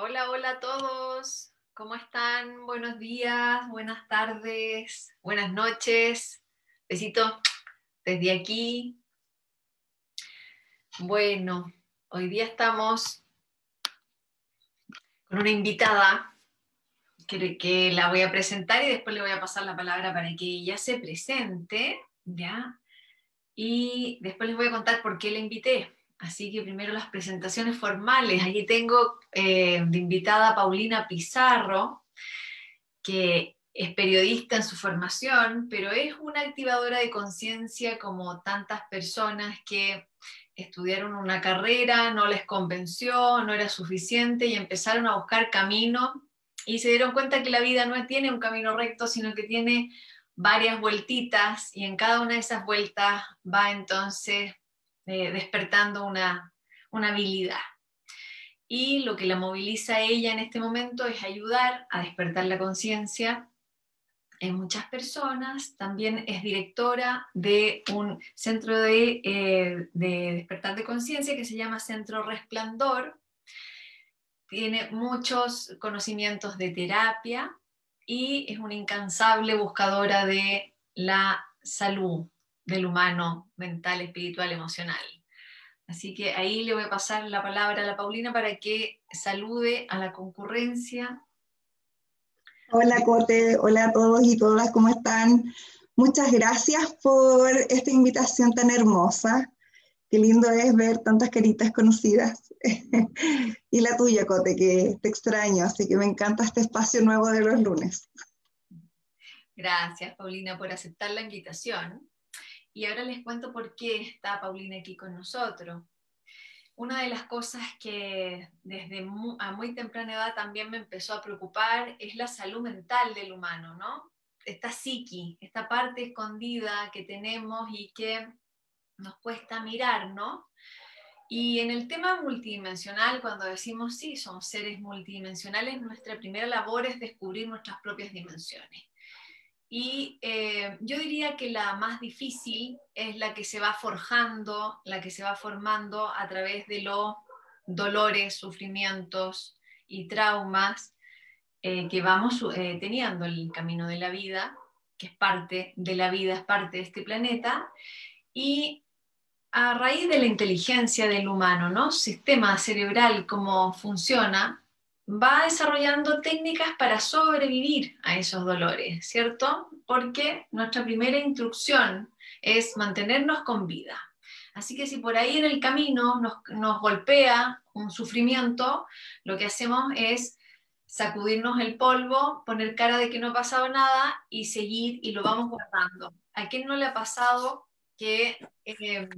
Hola, hola a todos. ¿Cómo están? Buenos días, buenas tardes, buenas noches. Besito desde aquí. Bueno, hoy día estamos con una invitada que, que, la voy a presentar y después le voy a pasar la palabra para que ella se presente, ¿ya? Y después les voy a contar por qué la invité. Así que primero las presentaciones formales. Aquí tengo eh, de invitada Paulina Pizarro, que es periodista en su formación, pero es una activadora de conciencia como tantas personas que estudiaron una carrera, no les convenció, no era suficiente y empezaron a buscar camino y se dieron cuenta que la vida no tiene un camino recto, sino que tiene varias vueltitas y en cada una de esas vueltas va entonces despertando una, una habilidad. Y lo que la moviliza a ella en este momento es ayudar a despertar la conciencia en muchas personas. También es directora de un centro de, eh, de despertar de conciencia que se llama Centro Resplandor. Tiene muchos conocimientos de terapia y es una incansable buscadora de la salud del humano, mental, espiritual, emocional. Así que ahí le voy a pasar la palabra a la Paulina para que salude a la concurrencia. Hola Cote, hola a todos y todas, ¿cómo están? Muchas gracias por esta invitación tan hermosa. Qué lindo es ver tantas caritas conocidas. y la tuya, Cote, que te extraño, así que me encanta este espacio nuevo de los lunes. Gracias, Paulina, por aceptar la invitación. Y ahora les cuento por qué está Paulina aquí con nosotros. Una de las cosas que desde muy, a muy temprana edad también me empezó a preocupar es la salud mental del humano, ¿no? Esta psiqui, esta parte escondida que tenemos y que nos cuesta mirar, ¿no? Y en el tema multidimensional, cuando decimos sí, somos seres multidimensionales, nuestra primera labor es descubrir nuestras propias dimensiones. Y eh, yo diría que la más difícil es la que se va forjando, la que se va formando a través de los dolores, sufrimientos y traumas eh, que vamos eh, teniendo en el camino de la vida, que es parte de la vida, es parte de este planeta. Y a raíz de la inteligencia del humano, ¿no? Sistema cerebral, cómo funciona, va desarrollando técnicas para sobrevivir a esos dolores, ¿cierto? Porque nuestra primera instrucción es mantenernos con vida. Así que si por ahí en el camino nos, golpea un sufrimiento, lo que hacemos es sacudirnos el polvo, poner cara de que no ha pasado nada y seguir y lo vamos guardando. ¿A quién no le ha pasado que eh,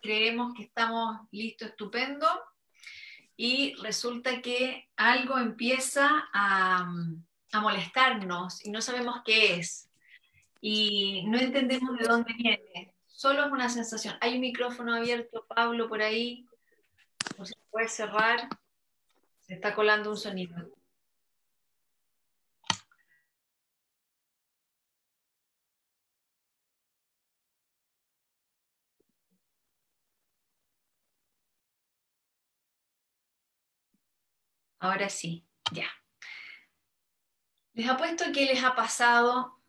creemos que estamos listos, estupendo, y resulta que algo empieza a, a, molestarnos y no sabemos qué es y no entendemos de dónde viene. Solo es una sensación. Hay un micrófono abierto, Pablo, por ahí. No se puede cerrar. Se está colando un sonido. Ahora sí, ya. Les apuesto que les ha pasado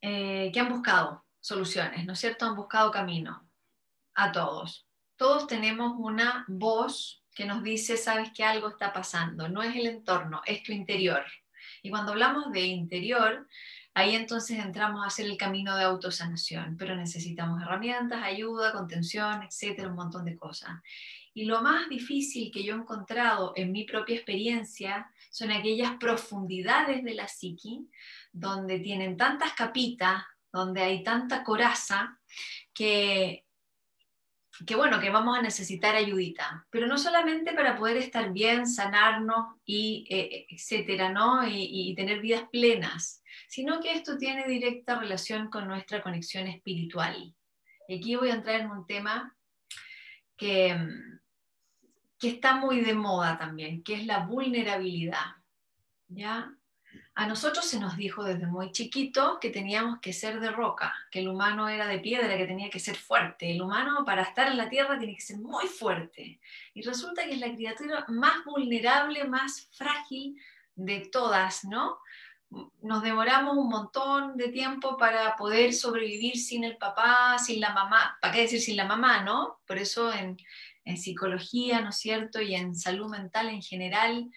eh, que han buscado soluciones, ¿no es cierto? Han buscado camino a todos. Todos tenemos una voz que nos dice, sabes que algo está pasando, no es el entorno, es tu interior. Y cuando hablamos de interior, ahí entonces entramos a hacer el camino de autosanación, pero necesitamos herramientas, ayuda, contención, etcétera, un montón de cosas. Y lo más difícil que yo he encontrado en mi propia experiencia son aquellas profundidades de la psiqui, donde tienen tantas capitas, donde hay tanta coraza, que, que bueno, que vamos a necesitar ayudita, pero no solamente para poder estar bien, sanarnos y eh, etcétera, ¿no? Y, y, tener vidas plenas, sino que esto tiene directa relación con nuestra conexión espiritual. Y aquí voy a entrar en un tema que, que está muy de moda también, que es la vulnerabilidad. ¿ya? A nosotros se nos dijo desde muy chiquito que teníamos que ser de roca, que el humano era de piedra, que tenía que ser fuerte. El humano para estar en la tierra tiene que ser muy fuerte. Y resulta que es la criatura más vulnerable, más frágil de todas, ¿no? Nos demoramos un montón de tiempo para poder sobrevivir sin el papá, sin la mamá, ¿para qué decir sin la mamá, no? Por eso en, en psicología, ¿no es cierto? Y en salud mental en general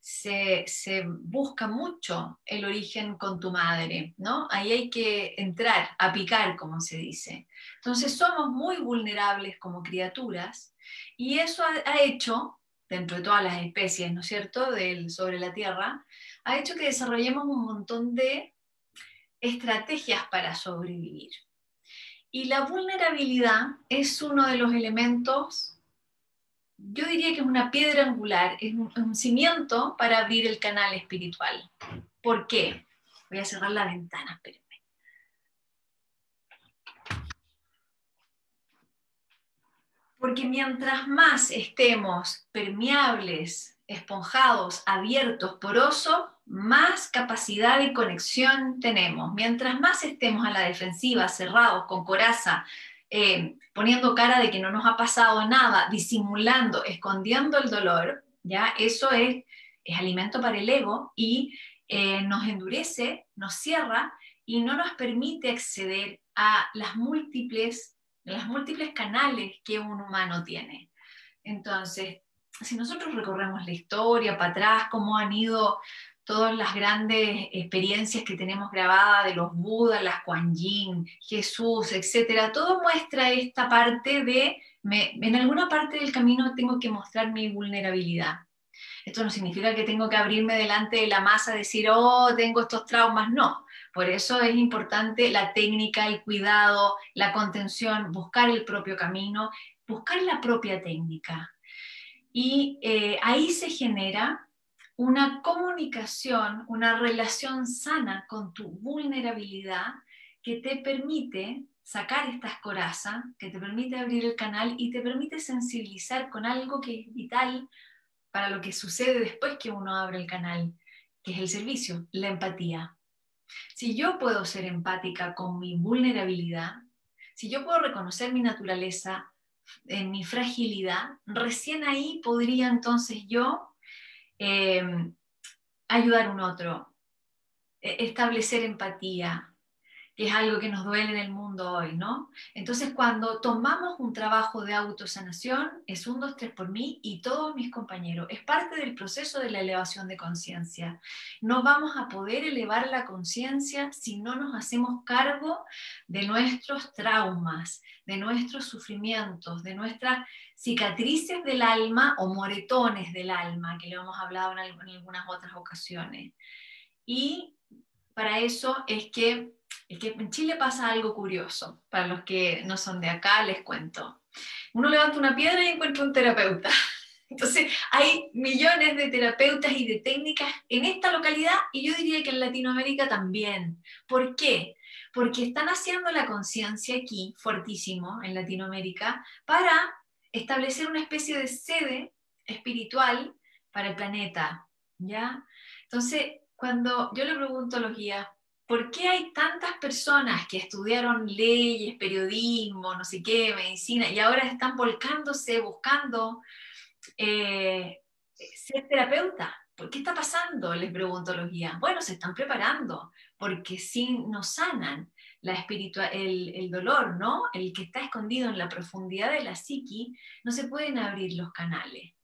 se, busca mucho el origen con tu madre, ¿no? Ahí hay que entrar, a picar, como se dice. Entonces somos muy vulnerables como criaturas y eso ha, hecho, dentro de todas las especies, ¿no es cierto?, Del, sobre la Tierra, ha hecho que desarrollemos un montón de estrategias para sobrevivir. Y la vulnerabilidad es uno de los elementos yo diría que es una piedra angular, es un, cimiento para abrir el canal espiritual. ¿Por qué? Voy a cerrar la ventana, espérenme. Porque mientras más estemos permeables, esponjados, abiertos, porosos, más capacidad de conexión tenemos. Mientras más estemos a la defensiva, cerrados, con coraza, eh, poniendo cara de que no nos ha pasado nada, disimulando, escondiendo el dolor, ya eso es, es alimento para el ego y eh, nos endurece, nos cierra y no nos permite acceder a las múltiples, las múltiples canales que un humano tiene. Entonces, si nosotros recorremos la historia para atrás, cómo han ido todas las grandes experiencias que tenemos grabadas de los Budas, las Kuan Yin, Jesús, etcétera, todo muestra esta parte de, en alguna parte del camino tengo que mostrar mi vulnerabilidad. Esto no significa que tengo que abrirme delante de la masa, decir, oh, tengo estos traumas, no. Por eso es importante la técnica, el cuidado, la contención, buscar el propio camino, buscar la propia técnica. Y eh, ahí se genera una comunicación, una relación sana con tu vulnerabilidad que te permite sacar estas corazas, que te permite abrir el canal y te permite sensibilizar con algo que es vital para lo que sucede después que uno abre el canal, que es el servicio, la empatía. Si yo puedo ser empática con mi vulnerabilidad, si yo puedo reconocer mi naturaleza, en mi fragilidad, recién ahí podría entonces yo Em, ayudar a un otro, e, establecer empatía, que es algo que nos duele en el mundo hoy, ¿no? Entonces, cuando tomamos un trabajo de autosanación, es un, dos, tres por mí y todos mis compañeros. Es parte del proceso de la elevación de conciencia. No vamos a poder elevar la conciencia si no nos hacemos cargo de nuestros traumas, de nuestros sufrimientos, de nuestras cicatrices del alma o moretones del alma, que lo hemos hablado en, algunas otras ocasiones. Y para eso es que, es que en Chile pasa algo curioso. Para los que no son de acá, les cuento. Uno levanta una piedra y encuentra un terapeuta. Entonces, hay millones de terapeutas y de técnicas en esta localidad y yo diría que en Latinoamérica también. ¿Por qué? Porque están haciendo la conciencia aquí, fuertísimo, en Latinoamérica, para establecer una especie de sede espiritual para el planeta, ¿ya? Entonces, cuando yo le pregunto a los guías, ¿por qué hay tantas personas que estudiaron leyes, periodismo, no sé qué, medicina, y ahora están volcándose, buscando eh, ser terapeuta? ¿Por qué está pasando? Les pregunto a los guías. Bueno, se están preparando, porque si nos sanan, la el, dolor, ¿no? El que está escondido en la profundidad de la psiqui, no se pueden abrir los canales.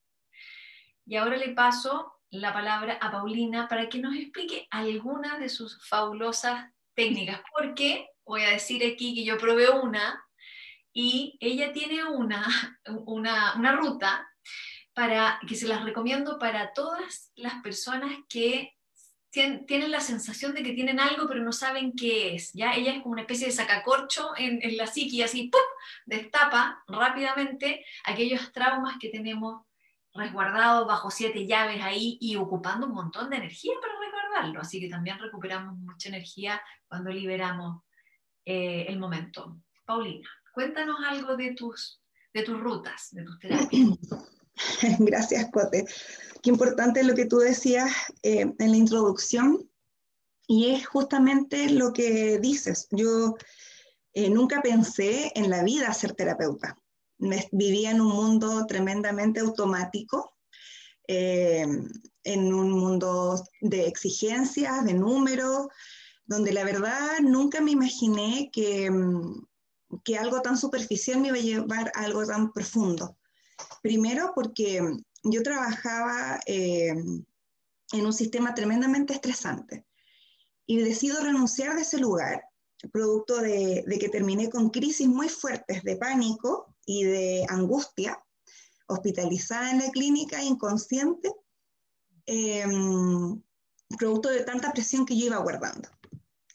Y ahora le paso la palabra a Paulina para que nos explique algunas de sus fabulosas técnicas, porque voy a decir aquí que yo probé una y ella tiene una, una, una ruta para que se las recomiendo para todas las personas que tienen la sensación de que tienen algo pero no saben qué es. ¿ya? Ella es como una especie de sacacorcho en, en la psique y así destapa rápidamente aquellos traumas que tenemos resguardados bajo siete llaves ahí y ocupando un montón de energía para resguardarlo. Así que también recuperamos mucha energía cuando liberamos eh, el momento. Paulina, cuéntanos algo de tus, de tus rutas, de tus terapias. Gracias, Cote. Qué importante lo que tú decías eh, en la introducción, Y es justamente lo que dices. Yo eh, nunca pensé en la vida ser terapeuta. Vivía en un mundo tremendamente automático, eh, en un mundo de exigencias, de números, donde la verdad nunca me imaginé que, mm, que algo tan superficial me iba a llevar a algo tan profundo. Primero porque yo trabajaba eh, en un sistema tremendamente estresante y decido renunciar de ese lugar, producto de, que terminé con crisis muy fuertes de pánico y de angustia, hospitalizada en la clínica, inconsciente, em, producto de tanta presión que yo iba guardando.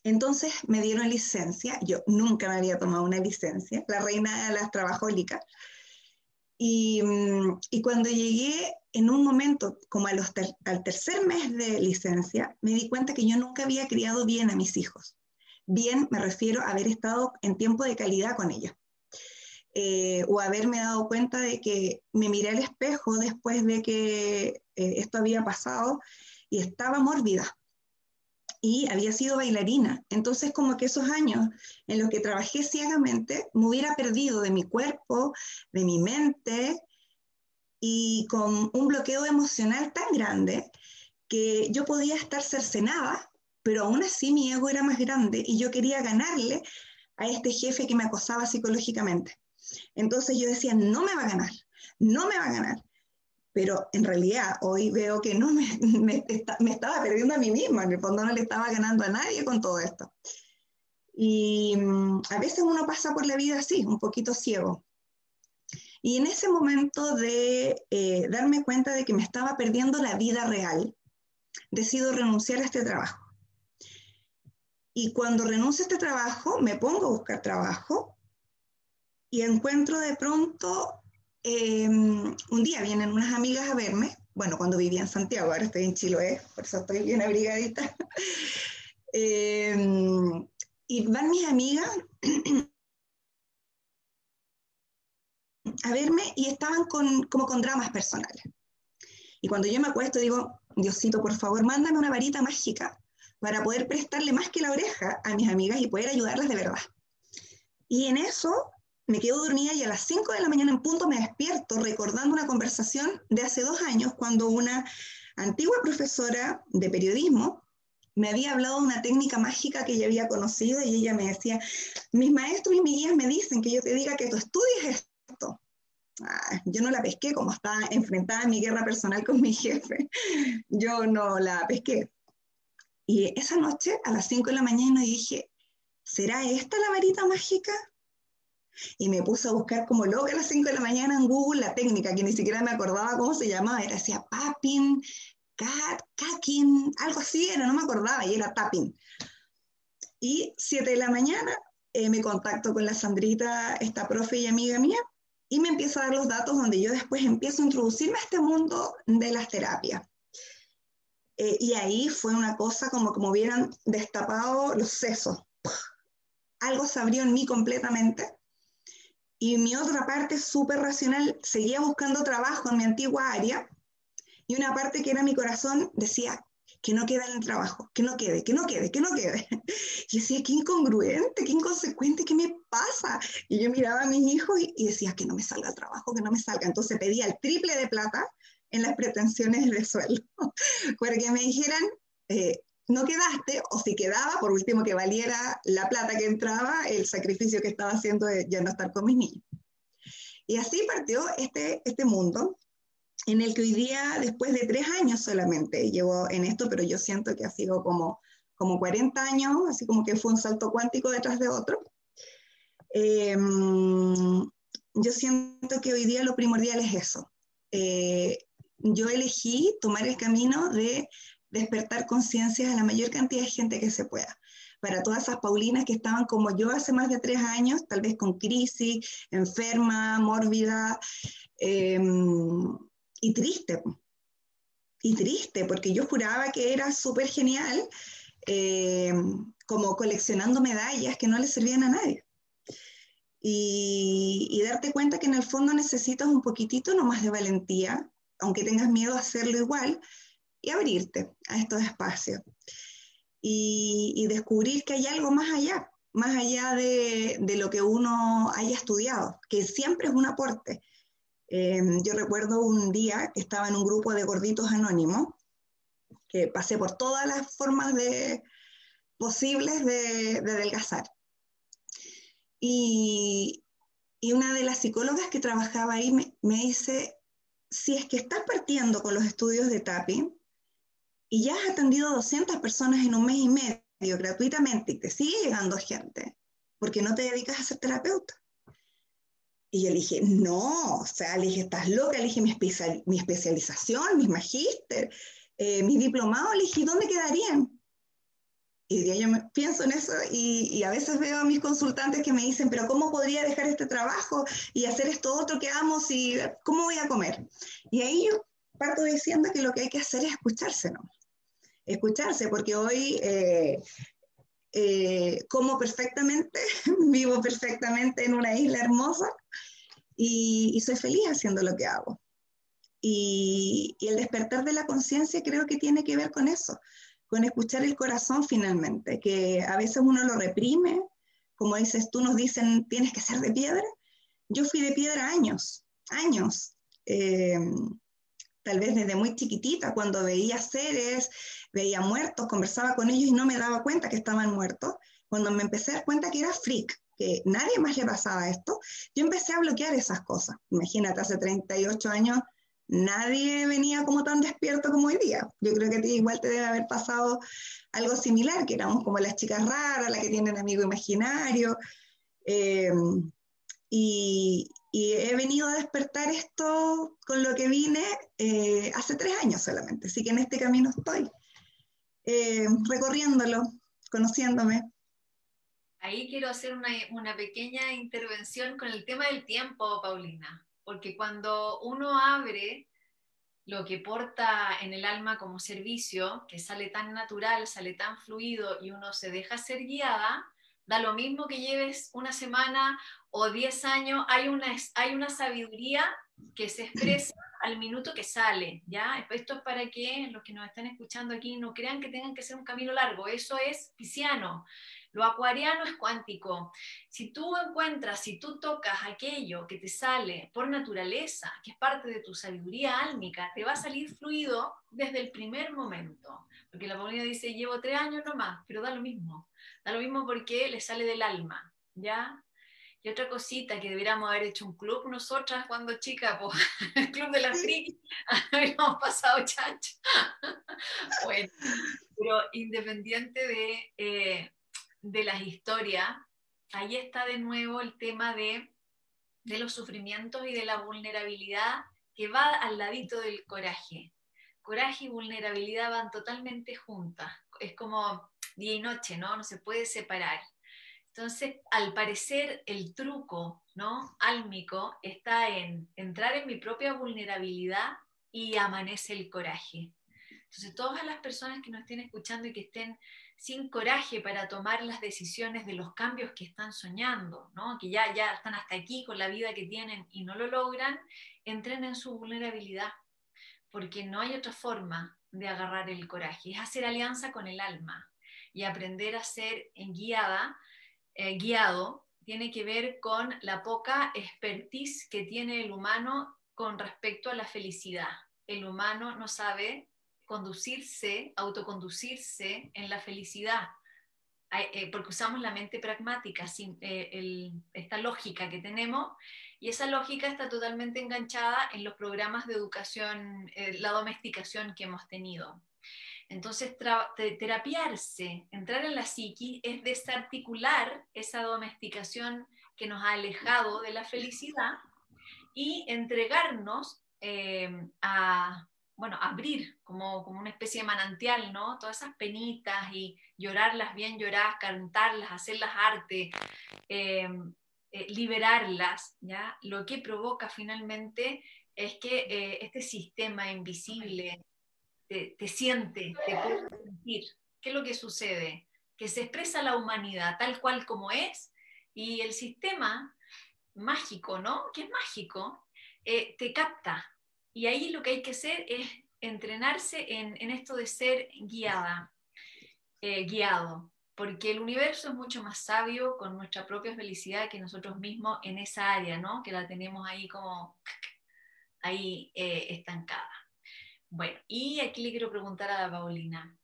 Entonces me dieron licencia, yo nunca me había tomado una licencia, la reina de las trabajólicas, y, mm, y, cuando llegué en un momento, como al tercer mes de licencia, me di cuenta que yo nunca había criado bien a mis hijos. Bien me refiero a haber estado en tiempo de calidad con ellos. Eh, o haberme dado cuenta de que me miré al espejo después de que eh, esto había pasado y estaba mórbida y había sido bailarina. Entonces, como que esos años en los que trabajé ciegamente, me hubiera perdido de mi cuerpo, de mi mente y con un bloqueo emocional tan grande que yo podía estar cercenada, pero aún así mi ego era más grande y yo quería ganarle a este jefe que me acosaba psicológicamente. Entonces yo decía, no me va a ganar, no me va a ganar pero en realidad hoy veo que no me, estaba perdiendo a mí misma, en el fondo no le estaba ganando a nadie con todo esto. Y mm, a veces uno pasa por la vida así, un poquito ciego. Y en ese momento de eh, darme cuenta de que me estaba perdiendo la vida real, decido renunciar a este trabajo. Y cuando renuncio a este trabajo, me pongo a buscar trabajo y encuentro de pronto Em, un día vienen unas amigas a verme, bueno, cuando vivía en Santiago, ahora estoy en Chiloé, por eso estoy bien abrigadita. Em, y van mis amigas a verme y estaban con, como con dramas personales. Y cuando yo me acuesto digo, Diosito, por favor, mándame una varita mágica para poder prestarle más que la oreja a mis amigas y poder ayudarlas de verdad. Y en eso me quedo dormida y a las 5 de la mañana en punto me despierto recordando una conversación de hace dos años cuando una antigua profesora de periodismo me había hablado de una técnica mágica que ella había conocido y ella me decía, mis maestros y mis guías me dicen que yo te diga que tú estudies esto. Ah, yo no la pesqué como estaba enfrentada en mi guerra personal con mi jefe. Yo no la pesqué. Y esa noche, a las 5 de la mañana, dije, ¿será esta la varita mágica? Y me puse a buscar como loca a las 5 de la mañana en Google la técnica, que ni siquiera me acordaba cómo se llamaba, era decía Papin, cat, cakin, algo así era, no me acordaba, y era tapping. Y 7 de la mañana eh, me contacto con la Sandrita, esta profe y amiga mía, y me empieza a dar los datos donde yo después empiezo a introducirme a este mundo de las terapias. Eh, y ahí fue una cosa como me hubieran destapado los sesos. Algo se abrió en mí completamente y mi otra parte súper racional seguía buscando trabajo en mi antigua área y una parte que era mi corazón decía que no quede en el trabajo, que no quede, que no quede, que no quede. Y decía, qué incongruente, qué inconsecuente, ¿qué me pasa? Y yo miraba a mis hijos y, decía, que no me salga el trabajo, que no me salga. Entonces pedía el triple de plata en las pretensiones de sueldo, para que me dijeran, eh, no quedaste, o si quedaba, por último que valiera la plata que entraba, el sacrificio que estaba haciendo de ya no estar con mis niños. Y así partió este, este mundo en el que hoy día, después de tres años solamente, llevo en esto, pero yo siento que ha sido como, como 40 años, así como que fue un salto cuántico detrás de otro. Em, yo siento que hoy día lo primordial es eso. Eh, yo elegí tomar el camino de despertar conciencias a la mayor cantidad de gente que se pueda. Para todas esas Paulinas que estaban como yo hace más de tres años, tal vez con crisis, enferma, mórbida em, y triste. Y triste, porque yo juraba que era súper genial, em, como coleccionando medallas que no le servían a nadie. Y, darte cuenta que en el fondo necesitas un poquitito nomás de valentía, aunque tengas miedo a hacerlo igual, y abrirte a estos espacios. y, descubrir que hay algo más allá, más allá de, lo que uno haya estudiado, que siempre es un aporte. Eh, yo recuerdo un día que estaba en un grupo de gorditos anónimos, que pasé por todas las formas de, posibles de, de adelgazar. Y, y, una de las psicólogas que trabajaba ahí me, me, dice, si es que estás partiendo con los estudios de tapping y ya has atendido 200 personas en un mes y medio gratuitamente y te sigue llegando gente, ¿por qué no te dedicas a ser terapeuta? Y yo le dije, no, o sea, le dije, estás loca, le dije, mi, mi especialización, mi magíster, eh, mi diplomado, le dije, ¿dónde quedarían? Y yo pienso en eso y, y, a veces veo a mis consultantes que me dicen, pero ¿cómo podría dejar este trabajo y hacer esto otro que amo y cómo voy a comer? Y ahí yo parto diciendo que lo que hay que hacer es escucharse, ¿no? Escucharse, porque hoy eh, eh, como perfectamente, vivo perfectamente en una isla hermosa y, y soy feliz haciendo lo que hago. Y, y el despertar de la conciencia creo que tiene que ver con eso, con escuchar el corazón finalmente, que a veces uno lo reprime, como dices tú, nos dicen, tienes que ser de piedra. Yo fui de piedra años, años. Eh, tal vez desde muy chiquitita, cuando veía seres, veía muertos, conversaba con ellos y no me daba cuenta que estaban muertos. Cuando me empecé a dar cuenta que era freak, que nadie más le pasaba esto, yo empecé a bloquear esas cosas. Imagínate, hace 38 años nadie venía como tan despierto como hoy día. Yo creo que igual te debe haber pasado algo similar, que éramos como las chicas raras, las que tienen amigo imaginario. Eh, y, he venido a despertar esto con lo que vine eh, hace tres años solamente, así que en este camino estoy, eh, recorriéndolo, conociéndome. Ahí quiero hacer una, una pequeña intervención con el tema del tiempo, Paulina porque cuando uno abre lo que porta en el alma como servicio, que sale tan natural, sale tan fluido y uno se deja ser guiada, da lo mismo que lleves una semana o diez años, hay una, hay una sabiduría que se expresa al minuto que sale, ¿ya? Esto es para que los que nos están escuchando aquí no crean que tengan que ser un camino largo, eso es pisciano, lo acuariano es cuántico. Si tú encuentras, si tú tocas aquello que te sale por naturaleza, que es parte de tu sabiduría álmica, te va a salir fluido desde el primer momento. Porque la Paulina dice, llevo tres años nomás, pero da lo mismo. Da lo mismo porque le sale del alma, ¿ya? Y otra cosita que deberíamos haber hecho un club nosotras cuando chicas, pues, el club de la friki, habíamos pasado chancho. bueno, pero independiente de, eh, de las historias, ahí está de nuevo el tema de, de los sufrimientos y de la vulnerabilidad que va al ladito del coraje. Coraje y vulnerabilidad van totalmente juntas. Es como día y noche, ¿no? No se puede separar. Entonces, al parecer, el truco, ¿no? Álmico está en entrar en mi propia vulnerabilidad y amanece el coraje. Entonces, todas las personas que nos estén escuchando y que estén sin coraje para tomar las decisiones de los cambios que están soñando, ¿no? que ya, ya están hasta aquí con la vida que tienen y no lo logran, entren en su vulnerabilidad, porque no hay otra forma de agarrar el coraje, es hacer alianza con el alma y aprender a ser guiada, eh, guiado, tiene que ver con la poca expertise que tiene el humano con respecto a la felicidad. El humano no sabe conducirse, autoconducirse en la felicidad, eh, porque usamos la mente pragmática, eh, esta lógica que tenemos, y esa lógica está totalmente enganchada en los programas de educación, la domesticación que hemos tenido. Entonces, terapiarse, entrar en la psiqui, es desarticular esa domesticación que nos ha alejado de la felicidad y entregarnos a, bueno, abrir como, como una especie de manantial, ¿no? Todas esas penitas y llorarlas bien lloradas, cantarlas, hacerlas arte, em, eh, liberarlas, ¿ya? Lo que provoca finalmente es que eh, este sistema invisible te, te, siente, te puede sentir. ¿Qué es lo que sucede? Que se expresa la humanidad tal cual como es y el sistema mágico, ¿no? Que es mágico, eh, te capta, y ahí lo que hay que hacer es entrenarse en, esto de ser guiada. eh, guiado, porque el universo es mucho más sabio con nuestra propia felicidad que nosotros mismos en esa área, ¿no? Que la tenemos ahí como ahí eh, estancada. Bueno, y aquí le quiero preguntar a Paulina,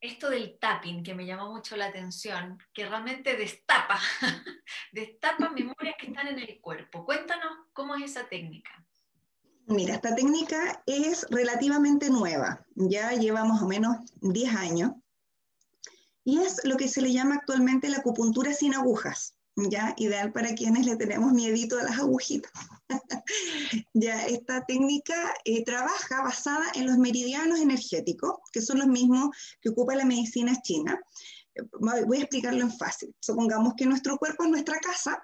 esto del tapping que me llamó mucho la atención, que realmente destapa, destapa memorias que están en el cuerpo. Cuéntanos cómo es esa técnica. Mira, esta técnica es relativamente nueva, ya lleva más o menos 10 años, y es lo que se le llama actualmente la acupuntura sin agujas, ya ideal para quienes le tenemos miedito a las agujitas. ya esta técnica eh, trabaja basada en los meridianos energéticos, que son los mismos que ocupa la medicina china. Voy a explicarlo en fácil. Supongamos que nuestro cuerpo es nuestra casa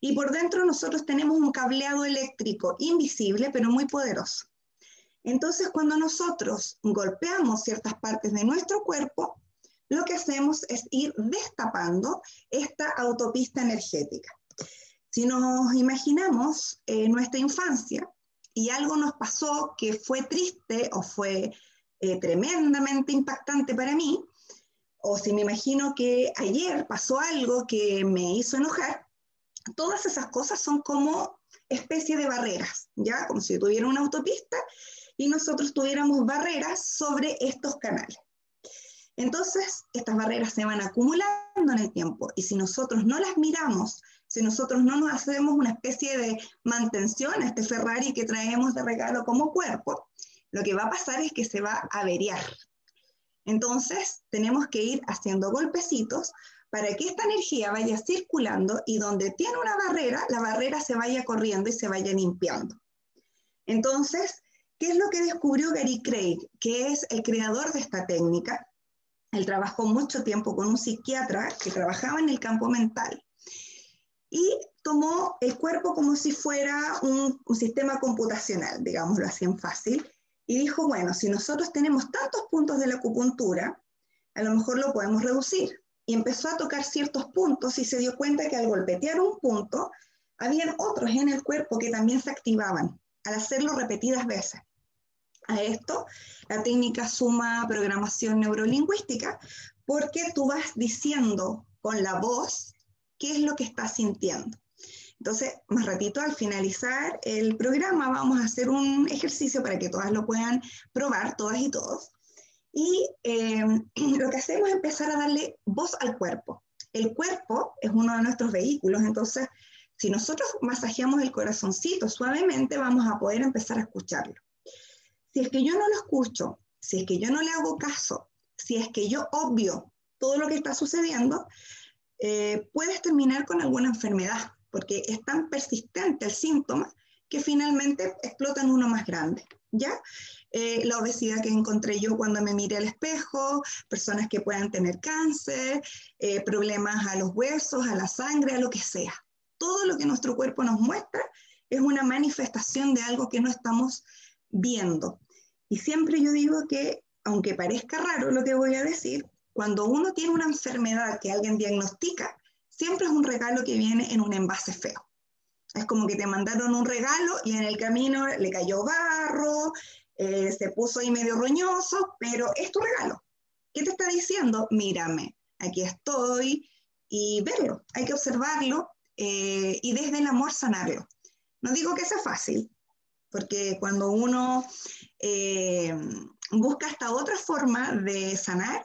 y por dentro nosotros tenemos un cableado eléctrico invisible, pero muy poderoso. Entonces, cuando nosotros golpeamos ciertas partes de nuestro cuerpo, lo que hacemos es ir destapando esta autopista energética. Si nos imaginamos en nuestra infancia y algo nos pasó que fue triste o fue eh, tremendamente impactante para mí, o si me imagino que ayer pasó algo que me hizo enojar, todas esas cosas son como especie de barreras, ¿ya? Como si tuviera una autopista y nosotros tuviéramos barreras sobre estos canales. Entonces, estas barreras se van acumulando en el tiempo y si nosotros no las miramos si nosotros no nos hacemos una especie de mantención a este Ferrari que traemos de regalo como cuerpo, lo que va a pasar es que se va a averiar. Entonces, tenemos que ir haciendo golpecitos para que esta energía vaya circulando y donde tiene una barrera, la barrera se vaya corriendo y se vaya limpiando. Entonces, ¿qué es lo que descubrió Gary Craig, que es el creador de esta técnica? Él trabajó mucho tiempo con un psiquiatra que trabajaba en el campo mental y tomó el cuerpo como si fuera un, sistema computacional, digámoslo así en fácil, y dijo, bueno, si nosotros tenemos tantos puntos de la acupuntura, a lo mejor lo podemos reducir. Y empezó a tocar ciertos puntos y se dio cuenta que al golpetear un punto, habían otros en el cuerpo que también se activaban al hacerlo repetidas veces. A esto, la técnica suma programación neurolingüística, porque tú vas diciendo con la voz qué es lo que está sintiendo. Entonces, más ratito al finalizar el programa vamos a hacer un ejercicio para que todas lo puedan probar, todas y todos. Y eh, lo que hacemos es empezar a darle voz al cuerpo. El cuerpo es uno de nuestros vehículos, entonces si nosotros masajeamos el corazoncito suavemente, vamos a poder empezar a escucharlo. Si es que yo no lo escucho, si es que yo no le hago caso, si es que yo obvio todo lo que está sucediendo, eh, puedes terminar con alguna enfermedad, porque es tan persistente el síntoma que finalmente explota en uno más grande. ¿ya? Eh, la obesidad que encontré yo cuando me miré al espejo, personas que puedan tener cáncer, eh, problemas a los huesos, a la sangre, a lo que sea. Todo lo que nuestro cuerpo nos muestra es una manifestación de algo que no estamos viendo. Y siempre yo digo que, aunque parezca raro lo que voy a decir, cuando uno tiene una enfermedad que alguien diagnostica, siempre es un regalo que viene en un envase feo. Es como que te mandaron un regalo y en el camino le cayó barro, eh, se puso ahí medio roñoso, pero es tu regalo. ¿Qué te está diciendo? Mírame, aquí estoy y verlo, hay que observarlo eh, y desde el amor sanarlo. No digo que sea fácil, porque cuando uno eh, busca esta otra forma de sanar,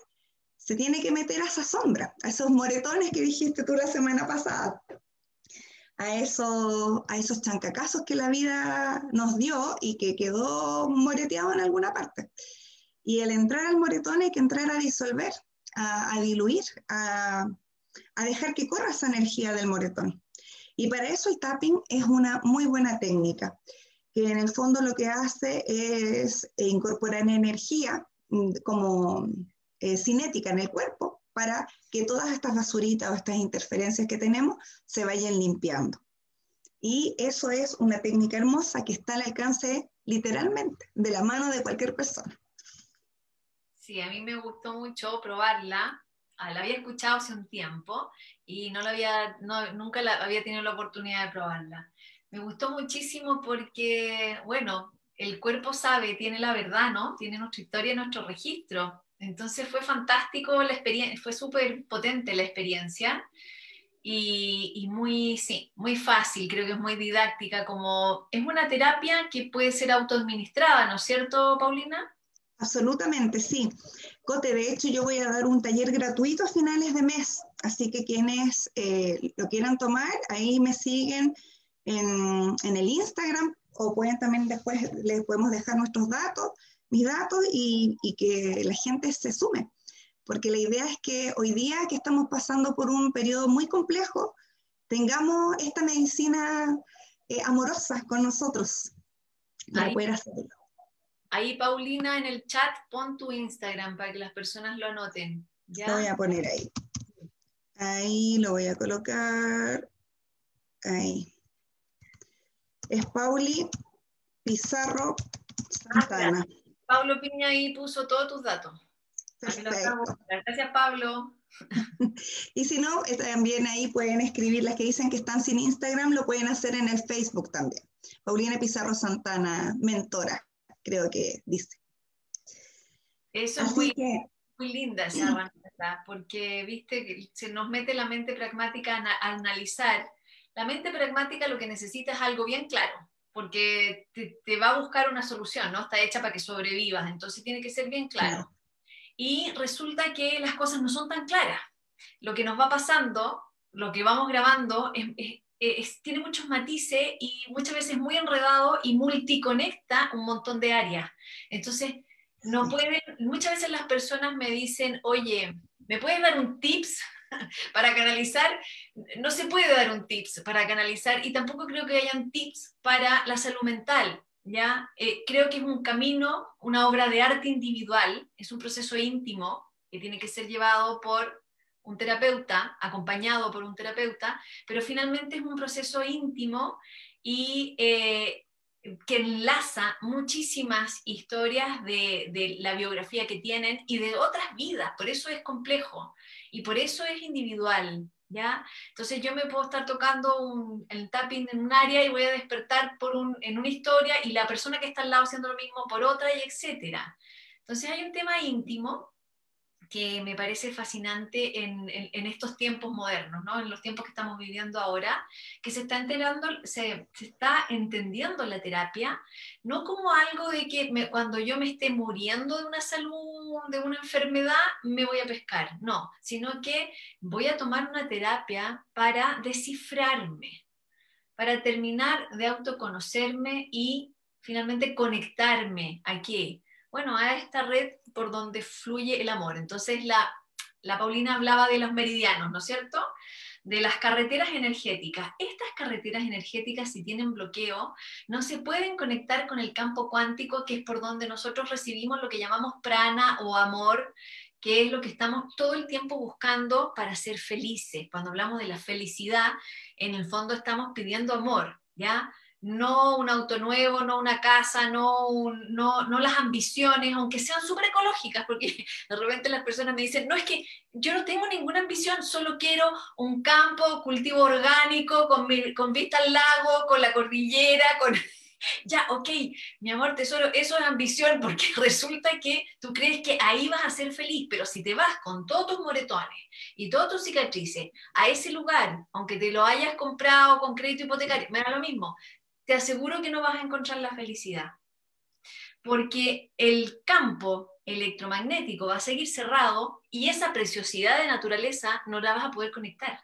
se tiene que meter a esa sombra, a esos moretones que dijiste tú la semana pasada, a esos, a esos chancacazos que la vida nos dio y que quedó moreteado en alguna parte. Y el entrar al moretón hay que entrar a disolver, a, diluir, a, a dejar que corra esa energía del moretón. Y para eso el tapping es una muy buena técnica, que en el fondo lo que hace es incorporar energía mm, como eh, cinética en el cuerpo para que todas estas basuritas o estas interferencias que tenemos se vayan limpiando. Y eso es una técnica hermosa que está al alcance literalmente de la mano de cualquier persona. Sí, a mí me gustó mucho probarla. Ah, la había escuchado hace un tiempo y no la había, nunca la, había tenido la oportunidad de probarla. Me gustó muchísimo porque, bueno, el cuerpo sabe, tiene la verdad, ¿no? Tiene nuestra historia, nuestro registro Entonces fue fantástico la experiencia, fue súper potente la experiencia y, muy, sí, muy fácil, creo que es muy didáctica, como es una terapia que puede ser autoadministrada, ¿no es cierto, Paulina? Absolutamente, sí. Cote, de hecho yo voy a dar un taller gratuito a finales de mes, así que quienes eh, lo quieran tomar, ahí me siguen en, en, el Instagram o pueden también después, les podemos dejar nuestros datos, mis datos y, y que la gente se sume porque la idea es que hoy día que estamos pasando por un periodo muy complejo, tengamos esta medicina eh, amorosa con nosotros para ahí, poder hacerlo. Ahí, Paulina, en el chat pon tu Instagram para que las personas lo anoten. ¿ya? Lo voy a poner ahí. Ahí lo voy a colocar. Ahí. Es Pauli Pizarro Santana. Pablo Piña ahí puso todos tus datos. Perfecto. Gracias, Pablo. y si no, eh, también ahí pueden escribir las que dicen que están sin Instagram, lo pueden hacer en el Facebook también. Paulina Pizarro Santana, mentora, creo que dice. Eso es muy, muy linda esa herramienta, porque viste que se nos mete la mente pragmática a, analizar. La mente pragmática lo que necesita es algo bien claro, porque te, te, va a buscar una solución, ¿no? Está hecha para que sobrevivas, entonces tiene que ser bien claro. y resulta que las cosas no son tan claras. Lo que nos va pasando, lo que vamos grabando, tiene muchos matices y muchas veces muy enredado y multiconecta un montón de áreas. Entonces, no pueden, muchas veces las personas me dicen, oye, ¿me puedes dar un tips para canalizar? No se puede dar un tips para canalizar y tampoco creo que hayan tips para la salud mental. ¿ya? Eh, creo que es un camino, una obra de arte individual, es un proceso íntimo que tiene que ser llevado por un terapeuta, acompañado por un terapeuta, pero finalmente es un proceso íntimo y eh, que enlaza muchísimas historias de, de, la biografía que tienen y de otras vidas, por eso es complejo y por eso es individual, ¿ya? Entonces yo me puedo estar tocando un, el tapping en un área y voy a despertar por un, en una historia y la persona que está al lado haciendo lo mismo por otra y etcétera. Entonces hay un tema íntimo que me parece fascinante en, en, en, estos tiempos modernos, ¿no? en los tiempos que estamos viviendo ahora, que se está, enterando, se, se está entendiendo la terapia, no como algo de que me, cuando yo me esté muriendo de una salud, de una enfermedad, me voy a pescar, no, sino que voy a tomar una terapia para descifrarme, para terminar de autoconocerme y finalmente conectarme a qué? Bueno, a esta red por donde fluye el amor. Entonces la, la Paulina hablaba de los meridianos, ¿no es cierto? de las carreteras energéticas. Estas carreteras energéticas, si tienen bloqueo, no se pueden conectar con el campo cuántico, que es por donde nosotros recibimos lo que llamamos prana o amor, que es lo que estamos todo el tiempo buscando para ser felices. Cuando hablamos de la felicidad, en el fondo estamos pidiendo amor, ¿ya? No un auto nuevo, no una casa, no, no, no las ambiciones, aunque sean súper ecológicas, porque de repente las personas me dicen, no es que yo no tengo ninguna ambición, solo quiero un campo, cultivo orgánico, con, con vista al lago, con la cordillera, con... Ya, ok, mi amor tesoro, eso es ambición porque resulta que tú crees que ahí vas a ser feliz, pero si te vas con todos tus moretones y todas tus cicatrices a ese lugar, aunque te lo hayas comprado con crédito hipotecario, me lo mismo, te aseguro que no vas a encontrar la felicidad. Porque el campo electromagnético va a seguir cerrado y esa preciosidad de naturaleza no la vas a poder conectar.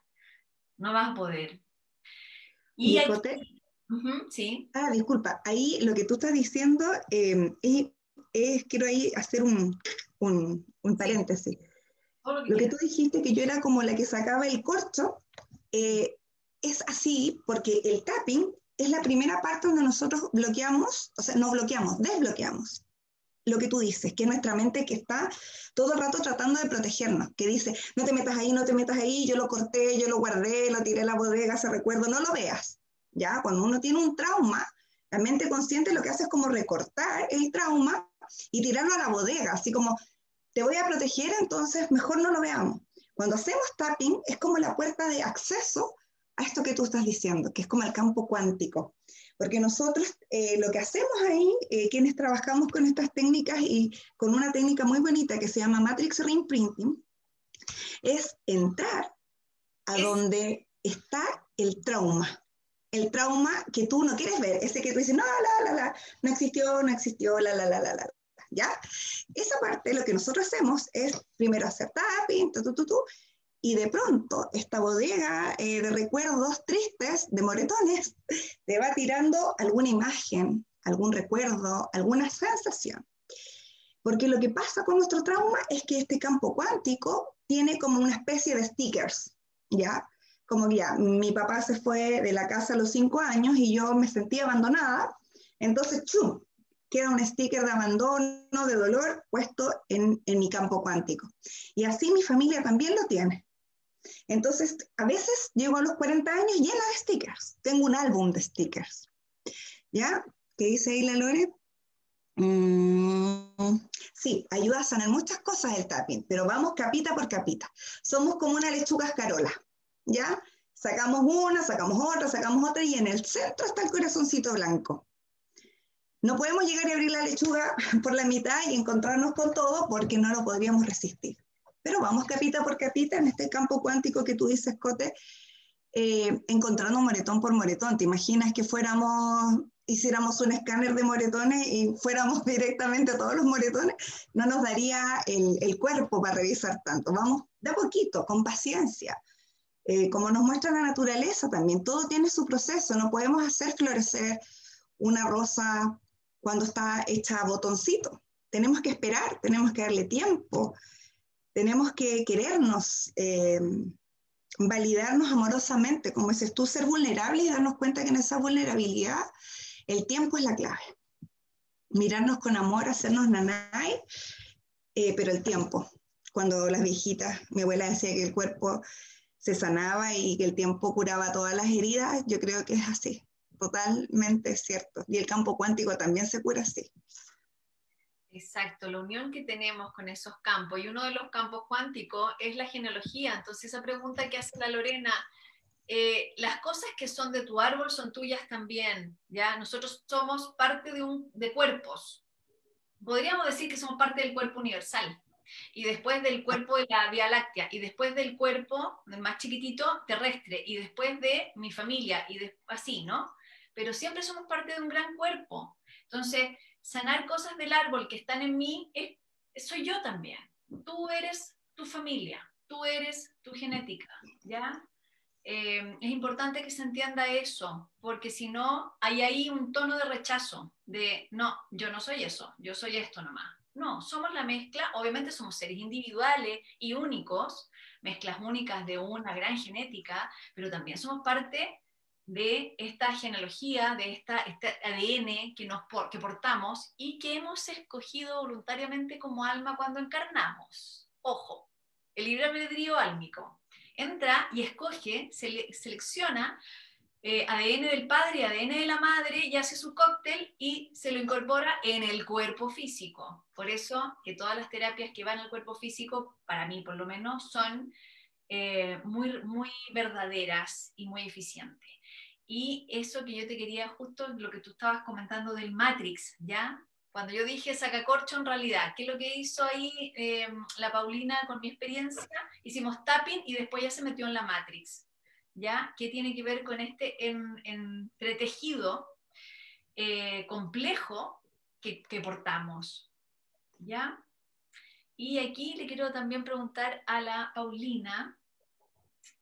No vas a poder. Y hay... uh -huh, sí. Ah, disculpa, ahí lo que tú estás diciendo eh, es, es, quiero ahí hacer un, un, un paréntesis. Lo que, lo que tú dijiste que yo era como la que sacaba el corcho, eh, es así porque el tapping es la primera parte donde nosotros bloqueamos, o sea, no bloqueamos, desbloqueamos lo que tú dices, que es nuestra mente que está todo el rato tratando de protegernos, que dice, no te metas ahí, no te metas ahí, yo lo corté, yo lo guardé, lo tiré a la bodega, ese recuerdo, no lo veas. Ya, cuando uno tiene un trauma, la mente consciente lo que hace es como recortar el trauma y tirarlo a la bodega, así como, te voy a proteger, entonces mejor no lo veamos. Cuando hacemos tapping, es como la puerta de acceso a esto que tú estás diciendo, que es como el campo cuántico. Porque nosotros eh, lo que hacemos ahí, eh, quienes trabajamos con estas técnicas y con una técnica muy bonita que se llama Matrix Reimprinting, es entrar a donde está el trauma. El trauma que tú no quieres ver, ese que tú dices, no, la, la, la, no existió, no existió, la, la, la, la, la. ¿Ya? Esa parte, lo que nosotros hacemos es primero hacer tapping, tu, tu, tu, tu, y de pronto esta bodega eh, de recuerdos tristes, de moretones, te va tirando alguna imagen, algún recuerdo, alguna sensación. Porque lo que pasa con nuestro trauma es que este campo cuántico tiene como una especie de stickers, ¿ya? Como que ya, mi papá se fue de la casa a los cinco años y yo me sentí abandonada, entonces, ¡chum! queda un sticker de abandono, de dolor puesto en, en mi campo cuántico. Y así mi familia también lo tiene. Entonces, a veces llego a los 40 años llena de stickers. Tengo un álbum de stickers. ¿Ya? ¿Qué dice ahí la Lore? Mm, sí, ayuda a sanar muchas cosas el tapping, pero vamos capita por capita. Somos como una lechuga escarola, ¿ya? Sacamos una, sacamos otra, sacamos otra y en el centro está el corazoncito blanco. No podemos llegar y abrir la lechuga por la mitad y encontrarnos con todo porque no lo podríamos resistir. Pero vamos capita por capita en este campo cuántico que tú dices, Cote, eh, encontrando moretón por moretón. ¿Te imaginas que fuéramos, hiciéramos un escáner de moretones y fuéramos directamente a todos los moretones? No nos daría el, el cuerpo para revisar tanto. Vamos de a poquito, con paciencia. Eh, como nos muestra la naturaleza también, todo tiene su proceso. No podemos hacer florecer una rosa cuando está hecha botoncito. Tenemos que esperar, tenemos que darle tiempo. Tenemos que querernos, eh, validarnos amorosamente, como dices tú, ser vulnerables y darnos cuenta que en esa vulnerabilidad el tiempo es la clave. Mirarnos con amor, hacernos nanay, eh, pero el tiempo. Cuando las viejitas, mi abuela decía que el cuerpo se sanaba y que el tiempo curaba todas las heridas, yo creo que es así, totalmente cierto. Y el campo cuántico también se cura así. Exacto, la unión que tenemos con esos campos. Y uno de los campos cuánticos es la genealogía. Entonces, esa pregunta que hace la Lorena, eh, las cosas que son de tu árbol son tuyas también. ¿ya? Nosotros somos parte de, un, de cuerpos. Podríamos decir que somos parte del cuerpo universal. Y después del cuerpo de la Vía Láctea, y después del cuerpo más chiquitito terrestre, y después de mi familia, y así, ¿no? Pero siempre somos parte de un gran cuerpo. Entonces, sanar cosas del árbol que están en mí, soy yo también. Tú eres tu familia, tú eres tu genética, ¿ya? Eh, es importante que se entienda eso, porque si no, hay ahí un tono de rechazo, de, no, yo no soy eso, yo soy esto nomás. No, somos la mezcla, obviamente somos seres individuales y únicos, mezclas únicas de una gran genética, pero también somos parte de esta genealogía, de esta, este ADN que, nos, que portamos y que hemos escogido voluntariamente como alma cuando encarnamos. Ojo, el libre albedrío álmico. Entra y escoge, selecciona eh, ADN del padre y ADN de la madre y hace su cóctel y se lo incorpora en el cuerpo físico. Por eso que todas las terapias que van al cuerpo físico, para mí por lo menos, son eh, muy, muy verdaderas y muy eficientes. Y eso que yo te quería, justo lo que tú estabas comentando del Matrix, ¿ya? Cuando yo dije sacacorcho en realidad, ¿qué es lo que hizo ahí em, la Paulina con mi experiencia? Hicimos tapping y después ya se metió en la Matrix, ¿ya? ¿Qué tiene que ver con este entretejido eh, complejo que, que portamos, ¿ya? Y aquí le quiero también preguntar a la Paulina,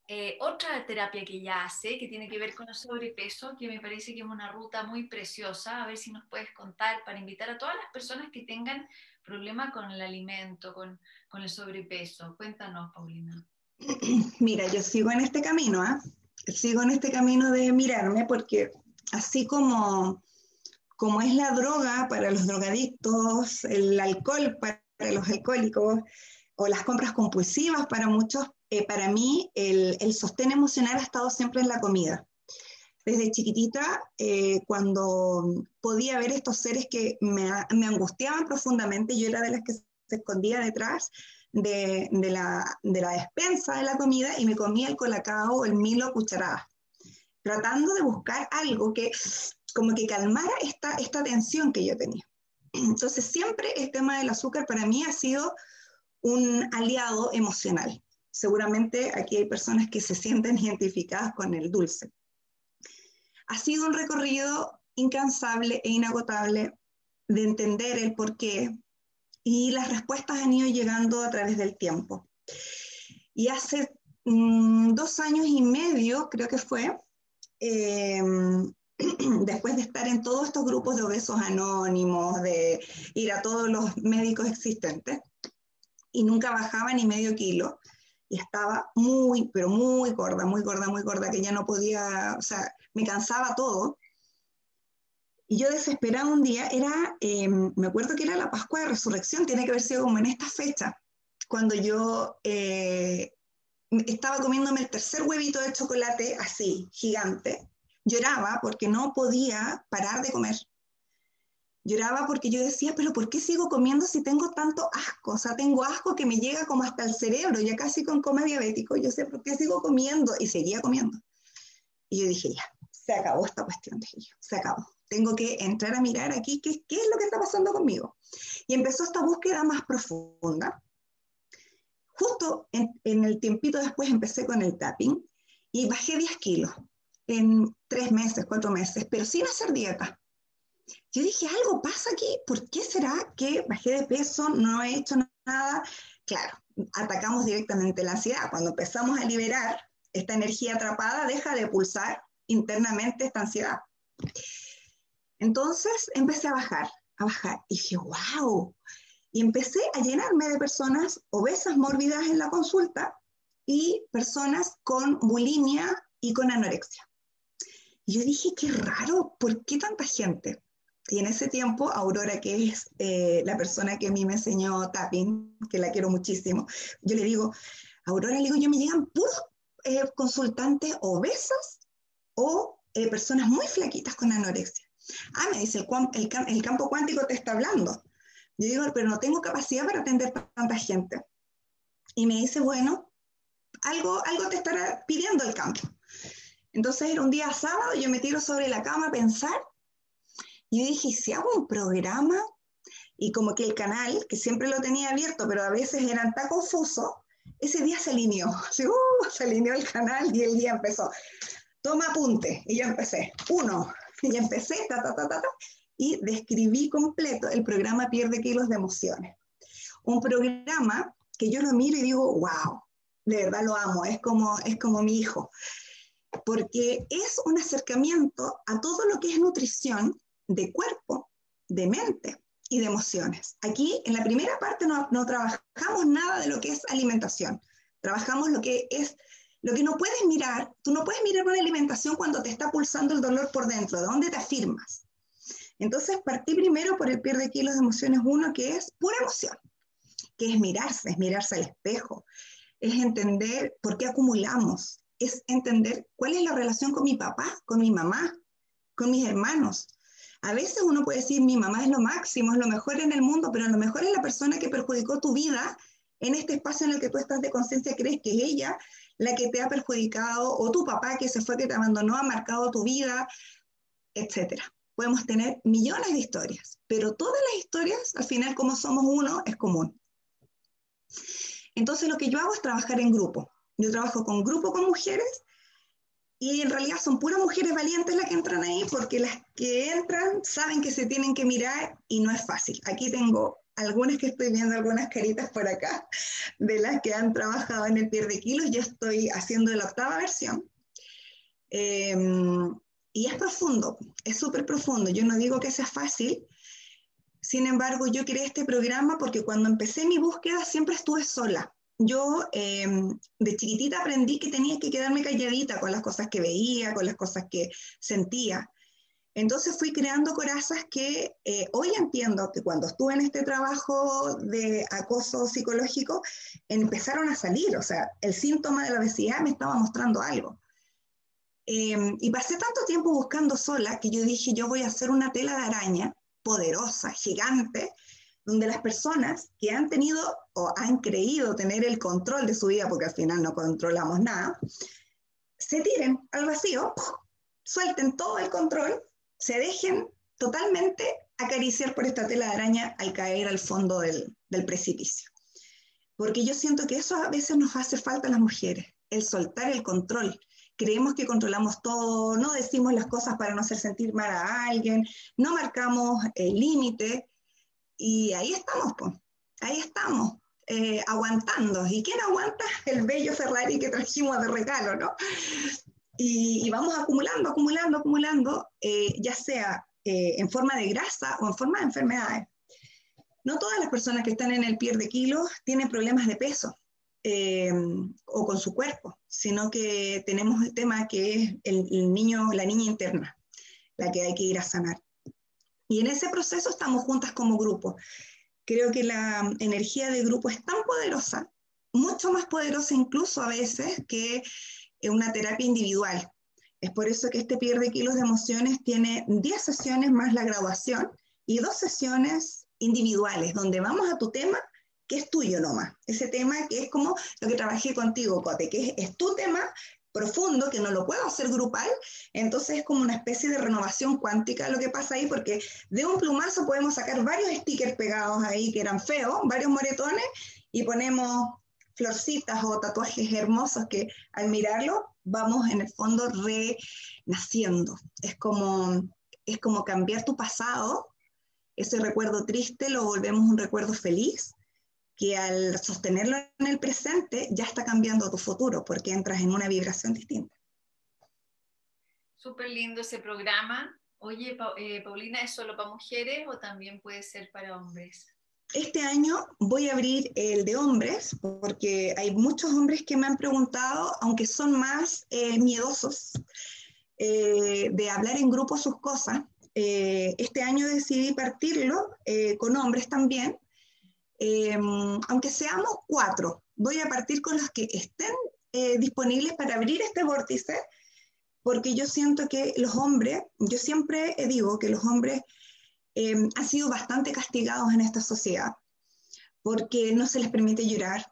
eh, otra terapia que ella hace, que tiene que ver con el sobrepeso, que me parece que es una ruta muy preciosa, a ver si nos puedes contar para invitar a todas las personas que tengan problema con el alimento, con, con el sobrepeso. Cuéntanos, Paulina. Mira, yo sigo en este camino, ¿ah? Sigo en este camino de mirarme porque así como, como es la droga para los drogadictos, el alcohol para los alcohólicos, o las compras compulsivas para muchos, eh, para mí el, el, sostén emocional ha estado siempre en la comida. Desde chiquitita, eh, cuando podía ver estos seres que me, me, angustiaban profundamente, yo era de las que se escondía detrás de, de, la, de la despensa de la comida y me comía el colacao el milo cucharadas, tratando de buscar algo que como que calmara esta, esta tensión que yo tenía. Entonces siempre el tema del azúcar para mí ha sido un aliado emocional. Seguramente aquí hay personas que se sienten identificadas con el dulce. Ha sido un recorrido incansable e inagotable de entender el por qué y las respuestas han ido llegando a través del tiempo. Y hace mm, dos años y medio, creo que fue, em, después de estar en todos estos grupos de obesos anónimos, de ir a todos los médicos existentes, y nunca bajaba ni medio kilo, y estaba muy, pero muy gorda, muy gorda, muy gorda, que ya no podía, o sea, me cansaba todo. Y yo desesperada un día, era, em, me acuerdo que era la Pascua de Resurrección, tiene que haber sido como en esta fecha, cuando yo eh, estaba comiéndome el tercer huevito de chocolate así, gigante. Lloraba porque no podía parar de comer. Lloraba porque yo decía, pero ¿por qué sigo comiendo si tengo tanto asco? O sea, tengo asco que me llega como hasta el cerebro, ya casi con coma diabético. Yo sé por qué sigo comiendo y seguía comiendo. Y yo dije, ya, se acabó esta cuestión, dije yo, se acabó. Tengo que entrar a mirar aquí qué, qué es lo que está pasando conmigo. Y empezó esta búsqueda más profunda Justo en, el tiempito después empecé con el tapping y bajé 10 kilos en tres meses, cuatro meses, pero sin hacer dieta. Yo dije, algo pasa aquí, ¿por qué será que bajé de peso, no he hecho nada? Claro, atacamos directamente la ansiedad. Cuando empezamos a liberar esta energía atrapada, deja de pulsar internamente esta ansiedad. Entonces empecé a bajar, a bajar, y dije, wow, y empecé a llenarme de personas obesas mórbidas en la consulta y personas con bulimia y con anorexia. Y yo dije, qué raro, ¿por qué tanta gente? Y en ese tiempo, Aurora, que es eh, la persona que a mí me enseñó tapping, que la quiero muchísimo, yo le digo, Aurora, le digo, yo me llegan puros eh, consultantes obesas o eh, personas muy flaquitas con anorexia. Ah, me dice, el, el campo cuántico te está hablando. Yo digo, pero no tengo capacidad para atender tanta gente. Y me dice, bueno, algo, algo te estará pidiendo el campo. Entonces era un día sábado, yo me tiro sobre la cama a pensar y yo dije, si hago un programa y como que el canal, que siempre lo tenía abierto, pero a veces era tan confuso, ese día se alineó, uh, se alineó el canal y el día empezó. Toma apunte, y yo empecé, uno, y empecé, ta, ta, ta, ta, ta, y describí completo el programa Pierde Kilos de Emociones. Un programa que yo lo miro y digo, wow, de verdad lo amo, es como, es como mi hijo, porque es un acercamiento a todo lo que es nutrición de cuerpo, de mente y de emociones. Aquí en la primera parte no, trabajamos nada de lo que es alimentación, trabajamos lo que es lo que no puedes mirar, tú no puedes mirar una alimentación cuando te está pulsando el dolor por dentro, ¿de dónde te afirmas? Entonces partí primero por el pierde kilos de emociones uno, que es pura emoción, que es mirarse, es mirarse al espejo, es entender por qué acumulamos, es entender cuál es la relación con mi papá, con mi mamá, con mis hermanos. A veces uno puede decir, mi mamá es lo máximo, es lo mejor en el mundo, pero lo mejor es la persona que perjudicó tu vida en este espacio en el que tú estás de conciencia, crees que es ella la que te ha perjudicado, o tu papá que se fue, que te abandonó, ha marcado tu vida, etcétera podemos tener millones de historias, pero todas las historias, al final, como somos uno, es común. Entonces, lo que yo hago es trabajar en grupo. Yo trabajo con grupo con mujeres y en realidad son puras mujeres valientes las que entran ahí porque las que entran saben que se tienen que mirar y no es fácil. Aquí tengo algunas que estoy viendo, algunas caritas por acá, de las que han trabajado en el pierde kilos. Yo estoy haciendo la octava versión. Eh, y es profundo, es súper profundo. Yo no digo que sea fácil, sin embargo, yo creé este programa porque cuando empecé mi búsqueda siempre estuve sola. Yo em, de chiquitita aprendí que tenía que quedarme calladita con las cosas que veía, con las cosas que sentía. Entonces fui creando corazas que eh, hoy entiendo que cuando estuve en este trabajo de acoso psicológico, empezaron a salir, o sea, el síntoma de la obesidad me estaba mostrando algo. Em, y pasé tanto tiempo buscando sola que yo dije, yo voy a hacer una tela de araña poderosa, gigante, donde las personas que han tenido o han creído tener el control de su vida, porque al final no controlamos nada, se tiren al vacío, suelten todo el control, se dejen totalmente acariciar por esta tela de araña al caer al fondo del, del precipicio. Porque yo siento que eso a veces nos hace falta a las mujeres, el soltar el control. Creemos que controlamos todo, no decimos las cosas para no hacer sentir mal a alguien, no marcamos el límite y ahí estamos, pues, ahí estamos, eh, aguantando. ¿Y quién aguanta? El bello Ferrari que trajimos de regalo, ¿no? Y, vamos acumulando, acumulando, acumulando, eh, ya sea eh, en forma de grasa o en forma de enfermedades. No todas las personas que están en el de kilos tienen problemas de peso o con su cuerpo, sino que tenemos el tema que es el niño, la niña interna, la que hay que ir a sanar. Y en ese proceso estamos juntas como grupo. Creo que la energía de grupo es tan poderosa, mucho más poderosa incluso a veces que una terapia individual. Es por eso que este pierde kilos de emociones tiene 10 sesiones más la graduación y dos sesiones individuales, donde vamos a tu tema que es tuyo nomás. Ese tema que es como lo que trabajé contigo, Cote, que es tu tema, profundo, que no lo puedo hacer grupal, entonces es como una especie de renovación cuántica lo que pasa ahí, porque de un plumazo podemos sacar varios stickers pegados ahí que eran feos, varios moretones, y ponemos florcitas o tatuajes hermosos que al mirarlo vamos en el fondo renaciendo. Es como, es como cambiar tu pasado, ese recuerdo triste lo volvemos un recuerdo feliz que al sostenerlo en el presente ya está cambiando tu futuro porque entras en una vibración distinta. Súper lindo ese programa. Oye, eh, Paulina, ¿es solo para mujeres o también puede ser para hombres? Este año voy a abrir el de hombres porque hay muchos hombres que me han preguntado, aunque son más eh, miedosos eh, de hablar en grupo sus cosas. este año decidí partirlo con hombres también Em, aunque seamos cuatro, voy a partir con los que estén eh, disponibles para abrir este vórtice, porque yo siento que los hombres, yo siempre digo que los hombres em, han sido bastante castigados en esta sociedad, porque no se les permite llorar,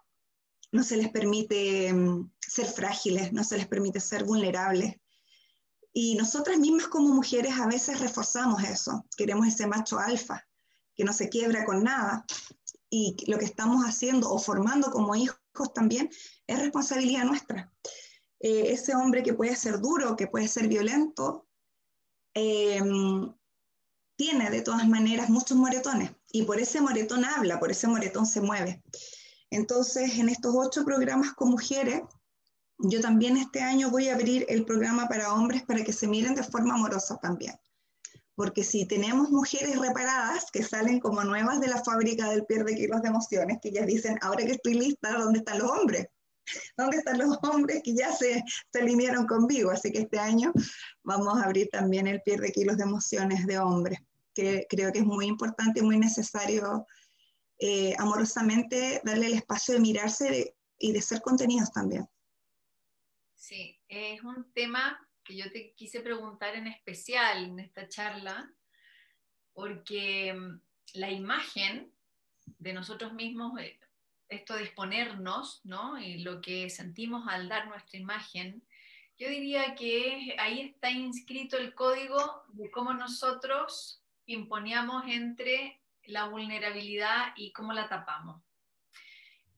no se les permite em, ser frágiles, no se les permite ser vulnerables. Y nosotras mismas como mujeres a veces reforzamos eso, queremos ese macho alfa, que no se quiebra con nada, y lo que estamos haciendo o formando como hijos también es responsabilidad nuestra. Eh, ese hombre que puede ser duro, que puede ser violento, em, tiene de todas maneras muchos moretones y por ese moretón habla, por ese moretón se mueve. Entonces, en estos ocho programas con mujeres, yo también este año voy a abrir el programa para hombres para que se miren de forma amorosa también porque si tenemos mujeres reparadas que salen como nuevas de la fábrica del pierde kilos de emociones, que ellas dicen, ahora que estoy lista, ¿dónde están los hombres? ¿Dónde están los hombres que ya se, se alinearon conmigo? Así que este año vamos a abrir también el pierde kilos de emociones de hombres, que creo que es muy importante y muy necesario eh, amorosamente darle el espacio de mirarse y de ser contenidos también. Sí, es un tema que yo te quise preguntar en especial en esta charla, porque mm, la imagen de nosotros mismos, eh, esto de exponernos, ¿no? Y lo que sentimos al dar nuestra imagen, yo diría que ahí está inscrito el código de cómo nosotros imponíamos entre la vulnerabilidad y cómo la tapamos.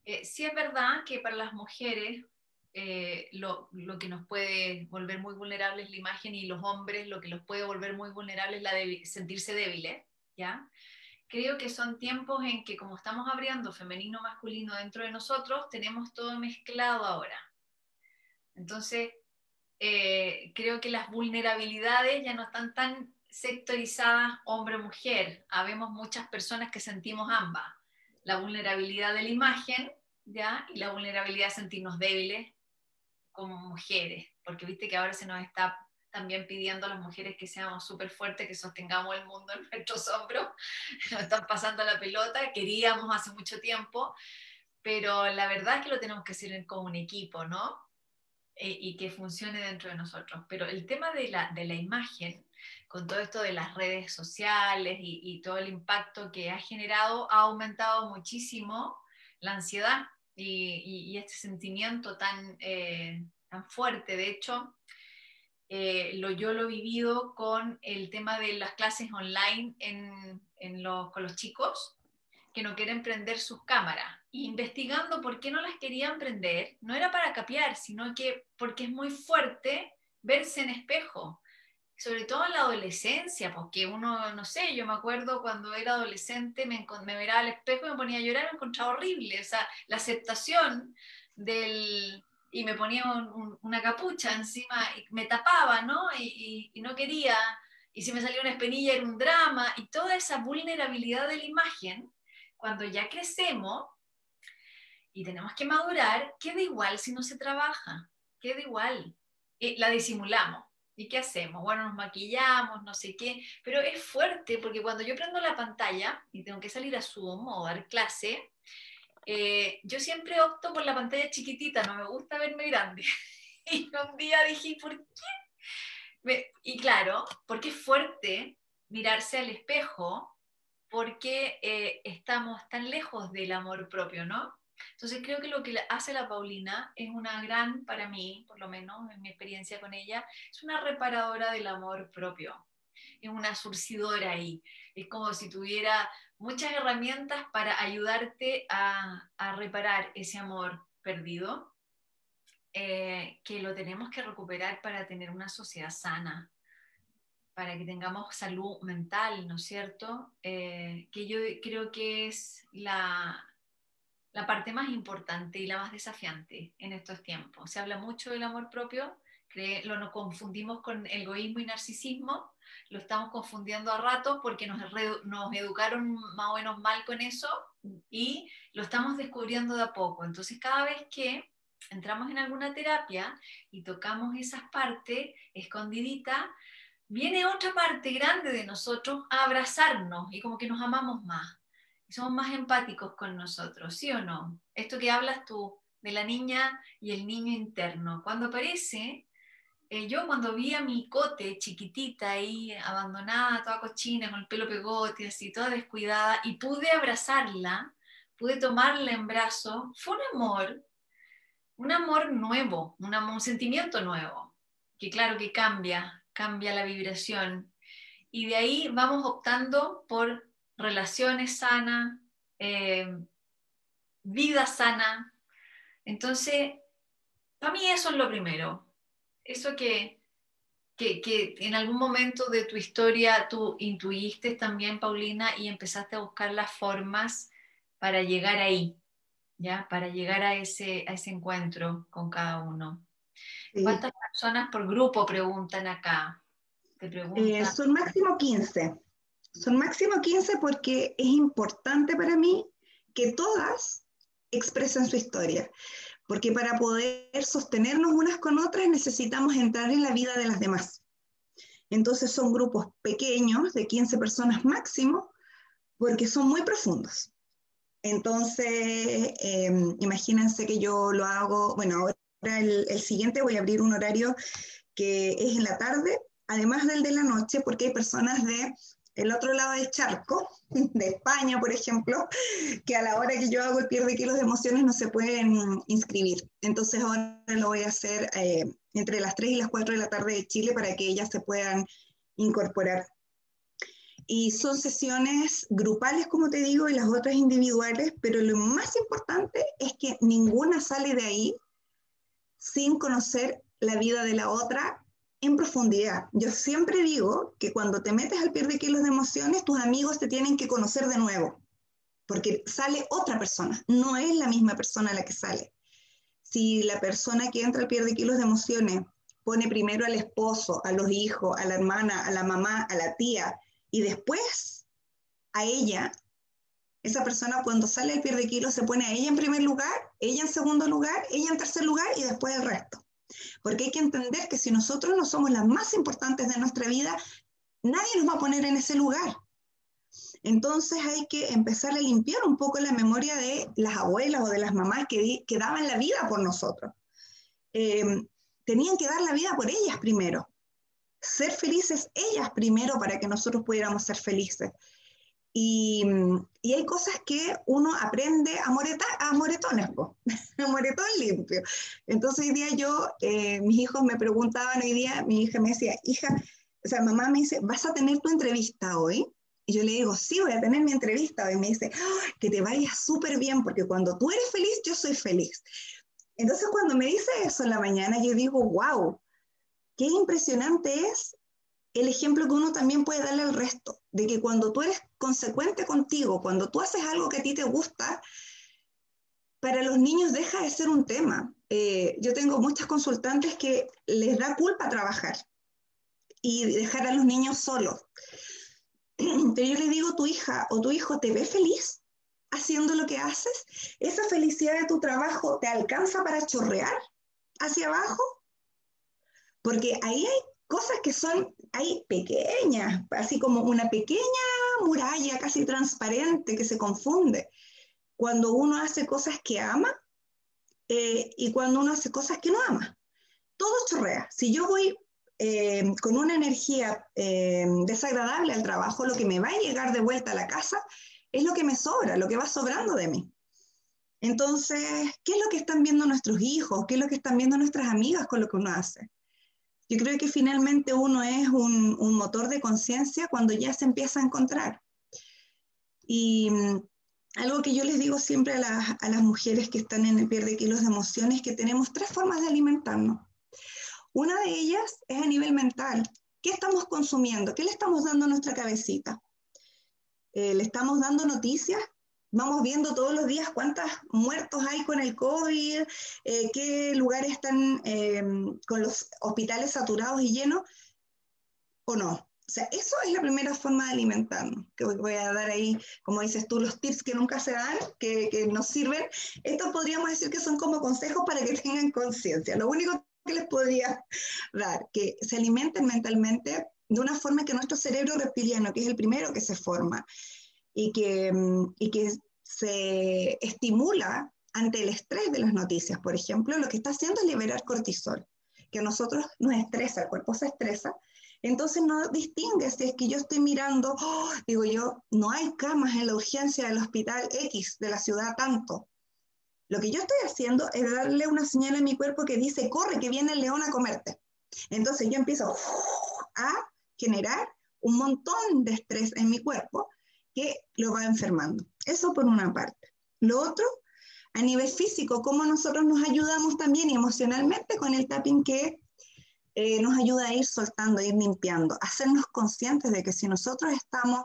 Eh, sí es verdad que para las mujeres eh, lo, lo, que nos puede volver muy vulnerables es la imagen y los hombres lo que los puede volver muy vulnerables es la de sentirse débiles, ¿ya? Creo que son tiempos en que como estamos abriendo femenino masculino dentro de nosotros, tenemos todo mezclado ahora. Entonces, eh, creo que las vulnerabilidades ya no están tan sectorizadas hombre-mujer. Habemos muchas personas que sentimos ambas. La vulnerabilidad de la imagen, ¿ya? Y la vulnerabilidad de sentirnos débiles como mujeres, porque viste que ahora se nos está también pidiendo a las mujeres que seamos súper fuertes, que sostengamos el mundo en nuestros hombros, nos están pasando la pelota, queríamos hace mucho tiempo, pero la verdad es que lo tenemos que hacer como un equipo, ¿no? E, y que funcione dentro de nosotros. Pero el tema de la, de la imagen, con todo esto de las redes sociales y, y, todo el impacto que ha generado, ha aumentado muchísimo la ansiedad y, este sentimiento tan, eh, tan fuerte. De hecho, eh, lo, yo lo he vivido con el tema de las clases online en, en los, con los chicos que no quieren prender sus cámaras. investigando por qué no las querían prender, no era para capear, sino que porque es muy fuerte verse en espejo sobre todo en la adolescencia, porque uno, no sé, yo me acuerdo cuando era adolescente, me, me miraba al espejo y me ponía a llorar, me encontraba horrible, o sea, la aceptación del... y me ponía una capucha encima, y me tapaba, ¿no? Y, y, no quería, y si me salía una espinilla era un drama, y toda esa vulnerabilidad de la imagen, cuando ya crecemos y tenemos que madurar, queda igual si no se trabaja, queda igual, y la disimulamos ¿Y qué hacemos? Bueno, nos maquillamos, no sé qué, pero es fuerte porque cuando yo prendo la pantalla y tengo que salir a Zoom o dar clase, eh, yo siempre opto por la pantalla chiquitita, no me gusta verme grande. y un día dije, ¿por qué? y claro, porque es fuerte mirarse al espejo, porque eh, estamos tan lejos del amor propio, ¿no? Entonces creo que lo que hace la Paulina es una gran, para mí, por lo menos en mi experiencia con ella, es una reparadora del amor propio. Es una surcidora ahí. Es como si tuviera muchas herramientas para ayudarte a, reparar ese amor perdido, eh, que lo tenemos que recuperar para tener una sociedad sana, para que tengamos salud mental, ¿no es cierto? Eh, que yo creo que es la, la parte más importante y la más desafiante en estos tiempos. Se habla mucho del amor propio, lo nos confundimos con egoísmo y narcisismo, lo estamos confundiendo a ratos porque nos, nos educaron más o menos mal con eso y lo estamos descubriendo de a poco. Entonces cada vez que entramos en alguna terapia y tocamos esas partes escondidita, viene otra parte grande de nosotros a abrazarnos y como que nos amamos más somos más empáticos con nosotros, ¿sí o no? Esto que hablas tú de la niña y el niño interno, cuando aparece, eh, yo cuando vi a mi cote chiquitita ahí, abandonada, toda cochina, con el pelo pegote, así, toda descuidada, y pude abrazarla, pude tomarla en brazo, fue un amor, un amor nuevo, un, un sentimiento nuevo, que claro que cambia, cambia la vibración. Y de ahí vamos optando por relaciones sanas, eh, vida sana. Entonces, para mí eso es lo primero. Eso que, que, en algún momento de tu historia tú intuiste también, Paulina, y empezaste a buscar las formas para llegar ahí, ¿ya? Para llegar a ese, a ese encuentro con cada uno. ¿Cuántas personas por grupo preguntan acá? Te eh, son máximo 15. Son máximo 15 porque es importante para mí que todas expresen su historia, porque para poder sostenernos unas con otras necesitamos entrar en la vida de las demás. Entonces son grupos pequeños, de 15 personas máximo, porque son muy profundos. Entonces, em, imagínense que yo lo hago, bueno, ahora el, el siguiente voy a abrir un horario que es en la tarde, además del de la noche, porque hay personas de el otro lado del charco, de España, por ejemplo, que a la hora que yo hago el pierde kilos de emociones no se pueden inscribir. Entonces ahora lo voy a hacer eh, entre las 3 y las 4 de la tarde de Chile para que ellas se puedan incorporar. Y son sesiones grupales, como te digo, y las otras individuales, pero lo más importante es que ninguna sale de ahí sin conocer la vida de la otra en profundidad. Yo siempre digo que cuando te metes al pierde kilos de emociones, tus amigos te tienen que conocer de nuevo, porque sale otra persona, no es la misma persona la que sale. Si la persona que entra al pierde kilos de emociones pone primero al esposo, a los hijos, a la hermana, a la mamá, a la tía, y después a ella, esa persona cuando sale al pierde kilos se pone a ella en primer lugar, ella en segundo lugar, ella en tercer lugar y después el resto. Porque hay que entender que si nosotros no somos las más importantes de nuestra vida, nadie nos va a poner en ese lugar. Entonces hay que empezar a limpiar un poco la memoria de las abuelas o de las mamás que, daban la vida por nosotros. Em, tenían que dar la vida por ellas primero. Ser felices ellas primero para que nosotros pudiéramos ser felices. Y, y, hay cosas que uno aprende a, moreta, a moretones, a moretón limpio. Entonces hoy día yo, eh, mis hijos me preguntaban hoy día, mi hija me decía, hija, o sea, mamá me dice, ¿vas a tener tu entrevista hoy? Y yo le digo, sí, voy a tener mi entrevista hoy. Me dice, que te vaya súper bien, porque cuando tú eres feliz, yo soy feliz. Entonces cuando me dice eso en la mañana, yo digo, wow, qué impresionante es el ejemplo que uno también puede darle al resto, de que cuando tú eres consecuente contigo, cuando tú haces algo que a ti te gusta, para los niños deja de ser un tema. Eh, yo tengo muchas consultantes que les da culpa trabajar y dejar a los niños solos. Pero yo le digo, tu hija o tu hijo te ve feliz haciendo lo que haces, esa felicidad de tu trabajo te alcanza para chorrear hacia abajo, porque ahí hay cosas que son, hay pequeñas, así como una pequeña muralla casi transparente que se confunde cuando uno hace cosas que ama eh, y cuando uno hace cosas que no ama. Todo chorrea. Si yo voy eh, con una energía eh, desagradable al trabajo, lo que me va a llegar de vuelta a la casa es lo que me sobra, lo que va sobrando de mí. Entonces, ¿qué es lo que están viendo nuestros hijos? ¿Qué es lo que están viendo nuestras amigas con lo que uno hace? Yo creo que finalmente uno es un, motor de conciencia cuando ya se empieza a encontrar. Y mm, algo que yo les digo siempre a, a las mujeres que están en el pierde kilos de emociones es que tenemos tres formas de alimentarnos. Una de ellas es a nivel mental. ¿Qué estamos consumiendo? ¿Qué le estamos dando a nuestra cabecita? Eh, ¿Le estamos dando noticias? Vamos viendo todos los días cuántos muertos hay con el COVID, eh, qué lugares están em, con los hospitales saturados y llenos, o no. O sea, eso es la primera forma de alimentarnos, que voy a dar ahí, como dices tú, los tips que nunca se dan, que, que nos sirven. Esto podríamos decir que son como consejos para que tengan conciencia. Lo único que les podría dar, que se alimenten mentalmente de una forma que nuestro cerebro reptiliano, que es el primero que se forma y que, mm, y que se estimula ante el estrés de las noticias, por ejemplo, lo que está haciendo es liberar cortisol, que a nosotros nos estresa, el cuerpo se estresa, entonces no distingue si es que yo estoy mirando, ¡oh! digo yo, no hay camas en la urgencia del hospital X de la ciudad tanto, lo que yo estoy haciendo es darle una señal a mi cuerpo que dice, corre, que viene el león a comerte. Entonces yo empiezo a generar un montón de estrés en mi cuerpo que lo va enfermando. Eso por una parte. Lo otro, a nivel físico, cómo nosotros nos ayudamos también emocionalmente con el tapping que eh, nos ayuda a ir soltando, a ir limpiando, hacernos conscientes de que si nosotros estamos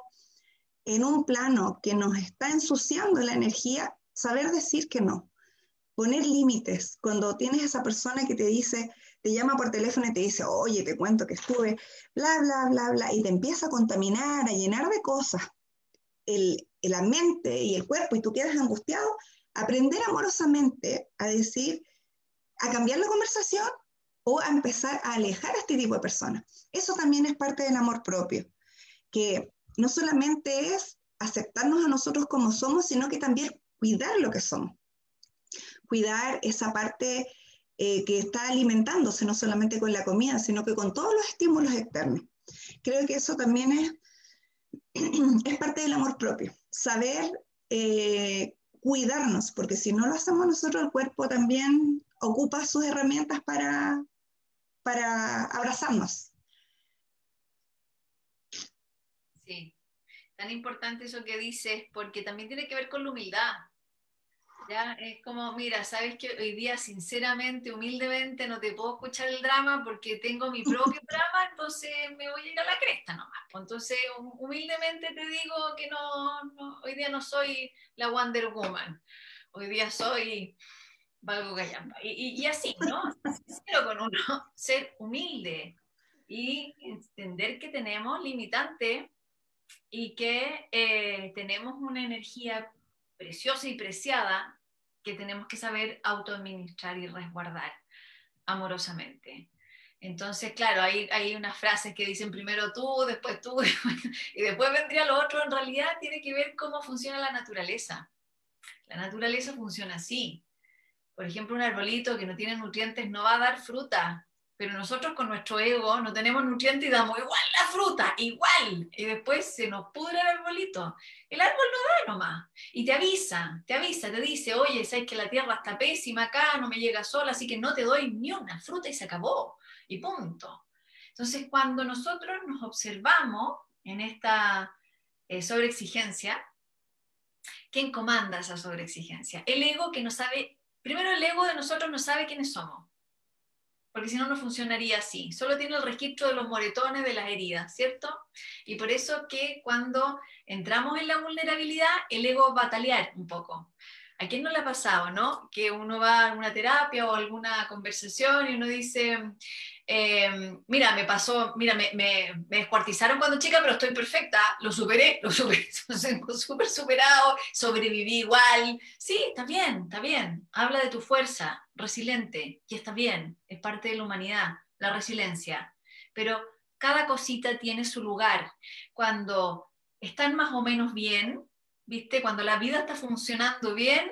en un plano que nos está ensuciando la energía, saber decir que no poner límites. Cuando tienes esa persona que te dice, te llama por teléfono y te dice, oye, te cuento que estuve, bla, bla, bla, bla, y te empieza a contaminar, a llenar de cosas el, la mente y el cuerpo y tú quedas angustiado, aprender amorosamente a decir, a cambiar la conversación o a empezar a alejar a este tipo de personas. Eso también es parte del amor propio, que no solamente es aceptarnos a nosotros como somos, sino que también cuidar lo que somos cuidar esa parte eh, que está alimentándose, no solamente con la comida, sino que con todos los estímulos externos. Creo que eso también es, es parte del amor propio, saber eh, cuidarnos, porque si no lo hacemos nosotros, el cuerpo también ocupa sus herramientas para, para abrazarnos. Sí, tan importante eso que dices, porque también tiene que ver con la humildad. Ya, es como, mira, sabes que hoy día, sinceramente, humildemente, no te puedo escuchar el drama porque tengo mi propio drama, entonces me voy a ir a la cresta nomás. Pues. Entonces, humildemente te digo que no, hoy día no soy la Wonder Woman, hoy día soy Valgo Gallampa. Y, y, así, ¿no? Sincero con uno, ser humilde y entender que tenemos limitante y que eh, tenemos una energía preciosa y preciada que tenemos que saber autoadministrar y resguardar amorosamente. Entonces, claro, hay, hay unas frases que dicen primero tú, después tú, y después vendría lo otro. En realidad tiene que ver cómo funciona la naturaleza. La naturaleza funciona así. Por ejemplo, un arbolito que no tiene nutrientes no va a dar fruta, pero nosotros con nuestro ego no tenemos nutrientes y damos igual la fruta, igual, y después se nos pudre el arbolito. El árbol no da nomás, y te avisa, te avisa, te dice, oye, sabes que la tierra está pésima acá, no me llega sola, así que no te doy ni una fruta y se acabó, y punto. Entonces, cuando nosotros nos observamos en esta eh, sobreexigencia, ¿quién comanda esa sobreexigencia? El ego que no sabe, primero el ego de nosotros no sabe quiénes somos porque si no, no funcionaría así. Solo tiene el registro de los moretones, de las heridas, ¿cierto? Y por eso que cuando entramos en la vulnerabilidad, el ego va a batalear un poco. ¿A quién no le ha pasado, no? Que uno va a una terapia o alguna conversación y uno dice, em, mira, me pasó, mira, me, me, descuartizaron cuando chica, pero estoy perfecta, lo superé, lo superé, súper superado, sobreviví igual. Sí, está bien, está bien. Habla de tu fuerza, resiliente, y está bien, es parte de la humanidad, la resiliencia. Pero cada cosita tiene su lugar. Cuando están más o menos bien, ¿viste? Cuando la vida está funcionando bien,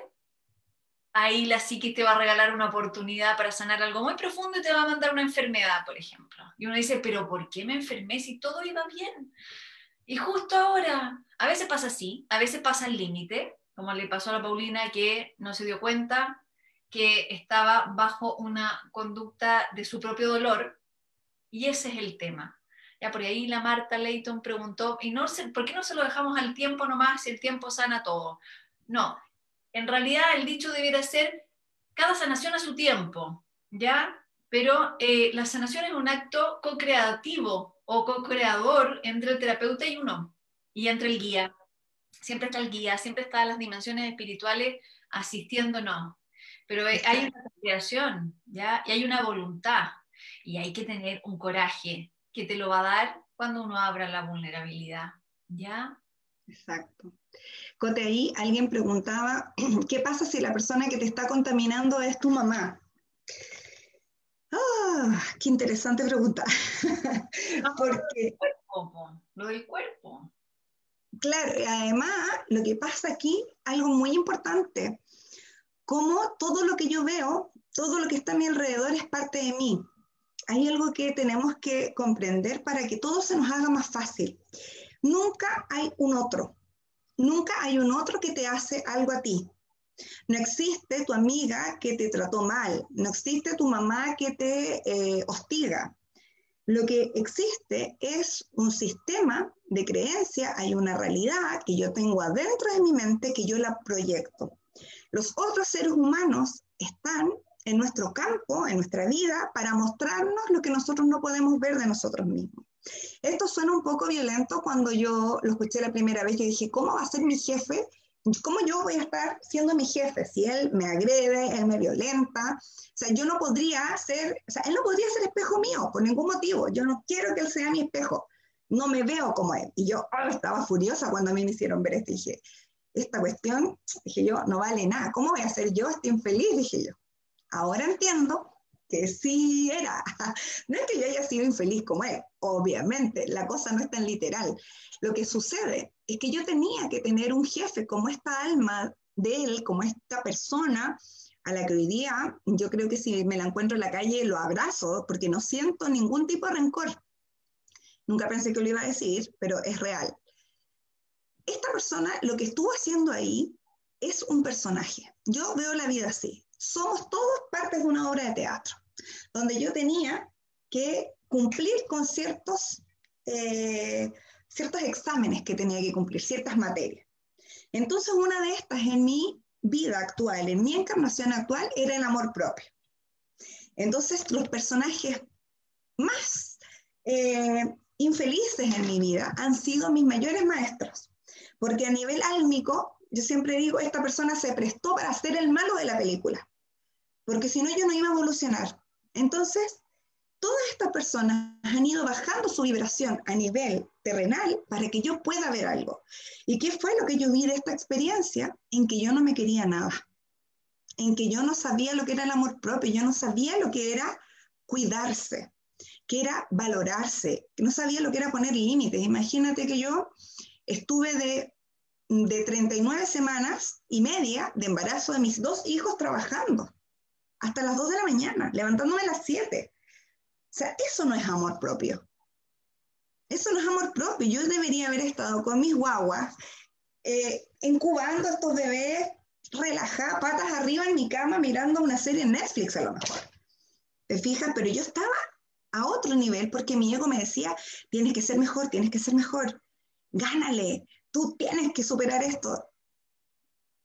ahí la psique te va a regalar una oportunidad para sanar algo muy profundo y te va a mandar una enfermedad, por ejemplo. Y uno dice, pero ¿por qué me enfermé si todo iba bien? Y justo ahora, a veces pasa así, a veces pasa el límite, como le pasó a la Paulina que no se dio cuenta que estaba bajo una conducta de su propio dolor, y ese es el tema. Ya por ahí la Marta Leighton preguntó, ¿y no por qué no se lo dejamos al tiempo nomás si el tiempo sana todo? No, en realidad el dicho debería ser cada sanación a su tiempo, ¿ya? Pero eh, la sanación es un acto co-creativo o co-creador entre el terapeuta y uno, y entre el guía. Siempre está el guía, siempre están las dimensiones espirituales asistiéndonos. Pero hay una creación, ¿ya? Y hay una voluntad, y hay que tener un coraje que te lo va a dar cuando uno abra la vulnerabilidad, ¿ya? Exacto. Cote, ahí alguien preguntaba, ¿qué pasa si la persona que te está contaminando es tu mamá? Ah, qué interesante pregunta. Porque... Lo del cuerpo. Claro, además, lo que pasa aquí, algo muy importante, como todo lo que yo veo, todo lo que está a mi alrededor es parte de mí. Hay algo que tenemos que comprender para que todo se nos haga más fácil. Nunca hay un otro. Nunca hay un otro que te hace algo a ti. No existe tu amiga que te trató mal. No existe tu mamá que te eh, hostiga. Lo que existe es un sistema de creencia, hay una realidad que yo tengo adentro de mi mente que yo la proyecto. Los otros seres humanos están en nuestro campo, en nuestra vida, para mostrarnos lo que nosotros no podemos ver de nosotros mismos. Esto suena un poco violento cuando yo lo escuché la primera vez. Yo dije, ¿cómo va a ser mi jefe? ¿Cómo yo voy a estar siendo mi jefe si él me agrede, él me violenta? O sea, yo no podría ser, o sea, él no podría ser espejo mío por ningún motivo. Yo no quiero que él sea mi espejo. No me veo como él. Y yo oh, estaba furiosa cuando a mí me hicieron ver esto. Dije, esta cuestión, dije yo, no vale nada. ¿Cómo voy a ser yo este infeliz? Dije yo. Ahora entiendo que sí era. No es que yo haya sido infeliz como él, obviamente, la cosa no es tan literal. Lo que sucede es que yo tenía que tener un jefe como esta alma de él, como esta persona a la que hoy día yo creo que si me la encuentro en la calle lo abrazo porque no siento ningún tipo de rencor. Nunca pensé que lo iba a decir, pero es real. Esta persona lo que estuvo haciendo ahí es un personaje. Yo veo la vida así. Somos todos partes de una obra de teatro donde yo tenía que cumplir con ciertos, eh, ciertos exámenes que tenía que cumplir, ciertas materias. Entonces, una de estas en mi vida actual, en mi encarnación actual, era el amor propio. Entonces, los personajes más eh, infelices en mi vida han sido mis mayores maestros, porque a nivel álmico, yo siempre digo, esta persona se prestó para ser el malo de la película, porque si no yo no iba a evolucionar. Entonces, todas estas personas han ido bajando su vibración a nivel terrenal para que yo pueda ver algo. ¿Y qué fue lo que yo vi de esta experiencia? En que yo no me quería nada, en que yo no sabía lo que era el amor propio, yo no sabía lo que era cuidarse, que era valorarse, no sabía lo que era poner límites. Imagínate que yo estuve de, de 39 semanas y media de embarazo de mis dos hijos trabajando hasta las 2 de la mañana, levantándome a las 7. sea, eso no es amor propio. Eso no es amor propio. Yo debería haber estado con mis guaguas, eh, incubando a estos bebés, relajadas, patas arriba en mi cama, mirando una serie en Netflix a lo mejor. ¿Te fijas? Pero yo estaba a otro nivel porque mi ego me decía, tienes que ser mejor, tienes que ser mejor, gánale, tú tienes que superar esto.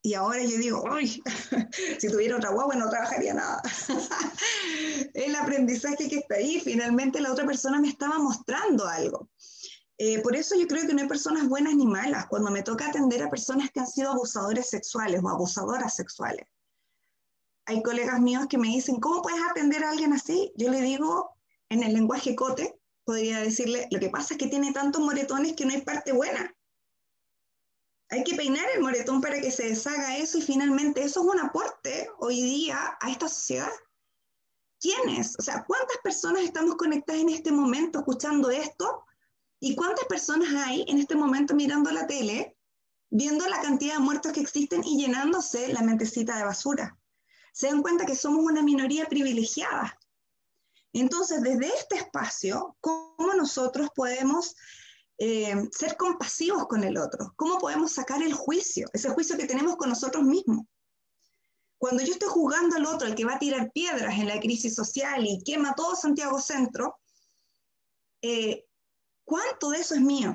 Y ahora yo digo, uy, si tuviera otra guagua no trabajaría nada. el aprendizaje que está ahí, finalmente la otra persona me estaba mostrando algo. Eh, por eso yo creo que no hay personas buenas ni malas cuando me toca atender a personas que han sido abusadores sexuales o abusadoras sexuales. Hay colegas míos que me dicen, ¿cómo puedes atender a alguien así? Yo le digo, en el lenguaje cote, podría decirle, lo que pasa es que tiene tantos moretones que no hay parte buena. Hay que peinar el moretón para que se deshaga eso y finalmente eso es un aporte hoy día a esta sociedad. ¿Quiénes? O sea, ¿cuántas personas estamos conectadas en este momento escuchando esto? ¿Y cuántas personas hay en este momento mirando la tele, viendo la cantidad de muertos que existen y llenándose la mentecita de basura? Se dan cuenta que somos una minoría privilegiada. Entonces, desde este espacio, ¿cómo nosotros podemos eh, ser compasivos con el otro? ¿Cómo podemos sacar el juicio, ese juicio que tenemos con nosotros mismos? Cuando yo estoy juzgando al otro, el que va a tirar piedras en la crisis social y quema todo Santiago Centro, eh, ¿cuánto de eso es mío?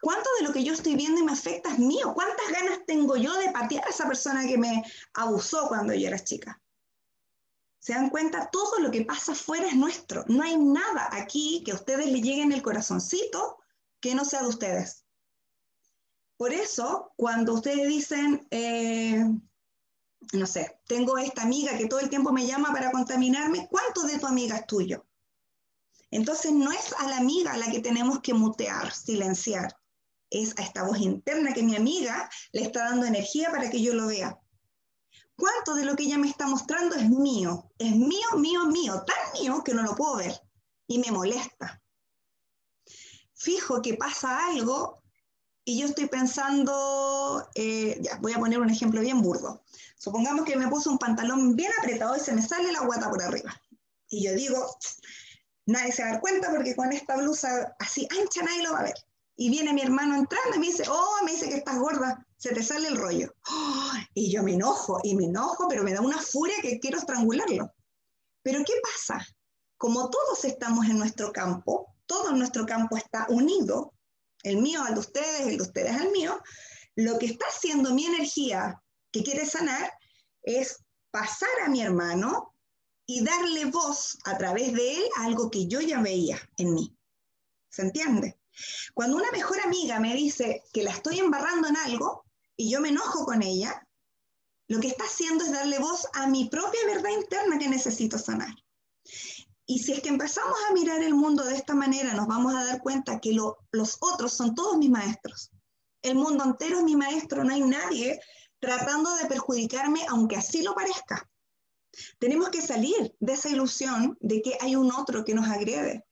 ¿Cuánto de lo que yo estoy viendo y me afecta es mío? ¿Cuántas ganas tengo yo de patear a esa persona que me abusó cuando yo era chica? ¿Se dan cuenta? Todo lo que pasa afuera es nuestro. No hay nada aquí que a ustedes le llegue en el corazoncito que no sea de ustedes. Por eso, cuando ustedes dicen, eh, no sé, tengo esta amiga que todo el tiempo me llama para contaminarme, ¿cuánto de tu amiga es tuyo? Entonces no es a la amiga la que tenemos que mutear, silenciar, es a esta voz interna que mi amiga le está dando energía para que yo lo vea. ¿Cuánto de lo que ella me está mostrando es mío? Es mío, mío, mío, tan mío que no lo puedo ver y me molesta. Fijo que pasa algo y yo estoy pensando, eh, voy a poner un ejemplo bien burdo. Supongamos que me puse un pantalón bien apretado y se me sale la guata por arriba. Y yo digo, nadie se va a dar cuenta porque con esta blusa así ancha nadie lo va a ver. Y viene mi hermano entrando y me dice, oh, me dice que estás gorda, se te sale el rollo. y yo me enojo, y me enojo, pero me da una furia que quiero estrangularlo. Pero ¿qué pasa? Como todos estamos en nuestro campo, todo nuestro campo está unido, el mío al de ustedes, el de ustedes al mío, lo que está haciendo mi energía que quiere sanar es pasar a mi hermano y darle voz a través de él a algo que yo ya veía en mí. ¿Se entiende? Cuando una mejor amiga me dice que la estoy embarrando en algo y yo me enojo con ella, lo que está haciendo es darle voz a mi propia verdad interna que necesito sanar. Y si es que empezamos a mirar el mundo de esta manera, nos vamos a dar cuenta que los otros son todos mis maestros. El mundo entero es mi maestro, no hay nadie tratando de perjudicarme, aunque así lo parezca. Tenemos que salir de esa ilusión de que hay un otro que nos agrede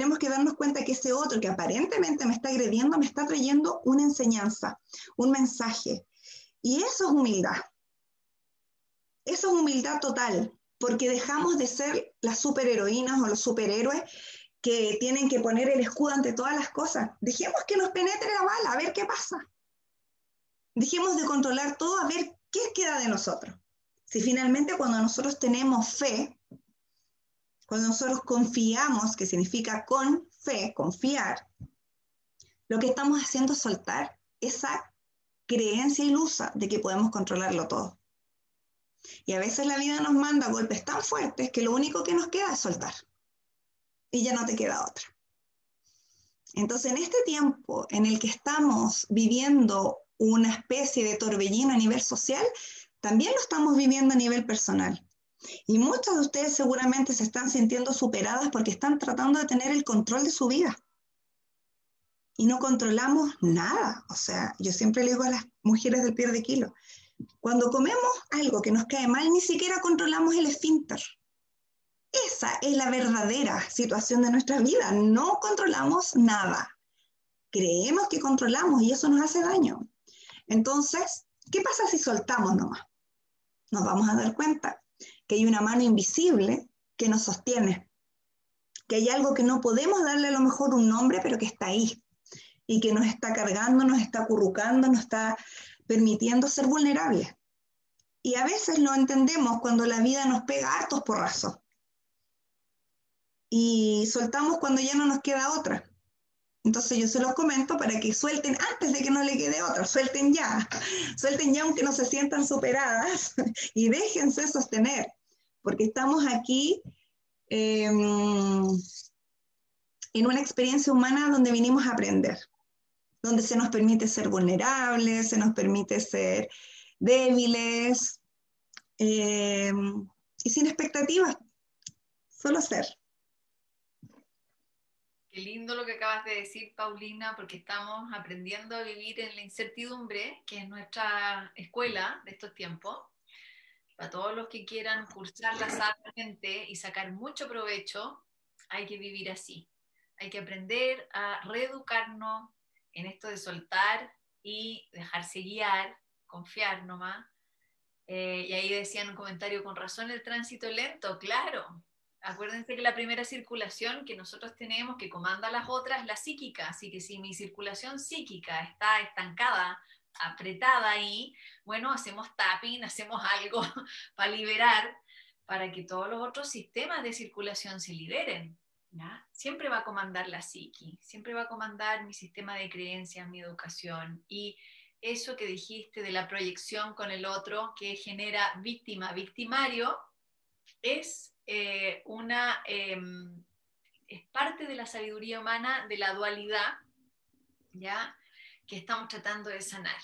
tenemos que darnos cuenta que ese otro que aparentemente me está agrediendo me está trayendo una enseñanza, un mensaje. Y eso es humildad. Eso es humildad total, porque dejamos de ser las superheroínas o los superhéroes que tienen que poner el escudo ante todas las cosas. Dejemos que nos penetre la bala, a ver qué pasa. Dejemos de controlar todo, a ver qué queda de nosotros. Si finalmente cuando nosotros tenemos fe, cuando nosotros confiamos, que significa con fe, confiar, lo que estamos haciendo es soltar esa creencia ilusa de que podemos controlarlo todo. Y a veces la vida nos manda golpes tan fuertes que lo único que nos queda es soltar. Y ya no te queda otra. Entonces, en este tiempo en el que estamos viviendo una especie de torbellino a nivel social, también lo estamos viviendo a nivel personal. Y muchas de ustedes seguramente se están sintiendo superadas porque están tratando de tener el control de su vida. Y no controlamos nada. O sea, yo siempre le digo a las mujeres del pie de kilo, cuando comemos algo que nos cae mal, ni siquiera controlamos el esfínter. Esa es la verdadera situación de nuestra vida. No controlamos nada. Creemos que controlamos y eso nos hace daño. Entonces, ¿qué pasa si soltamos nomás? Nos vamos a dar cuenta que hay una mano invisible que nos sostiene, que hay algo que no podemos darle a lo mejor un nombre, pero que está ahí y que nos está cargando, nos está acurrucando, nos está permitiendo ser vulnerables. Y a veces lo entendemos cuando la vida nos pega hartos porrazos. Y soltamos cuando ya no nos queda otra. Entonces yo se los comento para que suelten antes de que no le quede otra, suelten ya, suelten ya aunque no se sientan superadas y déjense sostener, porque estamos aquí em, en una experiencia humana donde vinimos a aprender, donde se nos permite ser vulnerables, se nos permite ser débiles em, y sin expectativas, solo ser. Qué lindo lo que acabas de decir, Paulina, porque estamos aprendiendo a vivir en la incertidumbre, que es nuestra escuela de estos tiempos. Para todos los que quieran cursarla sabiamente y sacar mucho provecho, hay que vivir así. Hay que aprender a reeducarnos en esto de soltar y dejarse guiar, confiar nomás. Eh, y ahí decían un comentario con razón el tránsito lento, claro, Acuérdense que la primera circulación que nosotros tenemos que comanda las otras es la psíquica, así que si mi circulación psíquica está estancada, apretada ahí, bueno, hacemos tapping, hacemos algo para liberar, para que todos los otros sistemas de circulación se liberen. Siempre va a comandar la psiqui, siempre va a comandar mi sistema de creencias, mi educación y eso que dijiste de la proyección con el otro que genera víctima, victimario, es eh, una, em, es parte de la sabiduría humana de la dualidad, ¿ya? Que estamos tratando de sanar,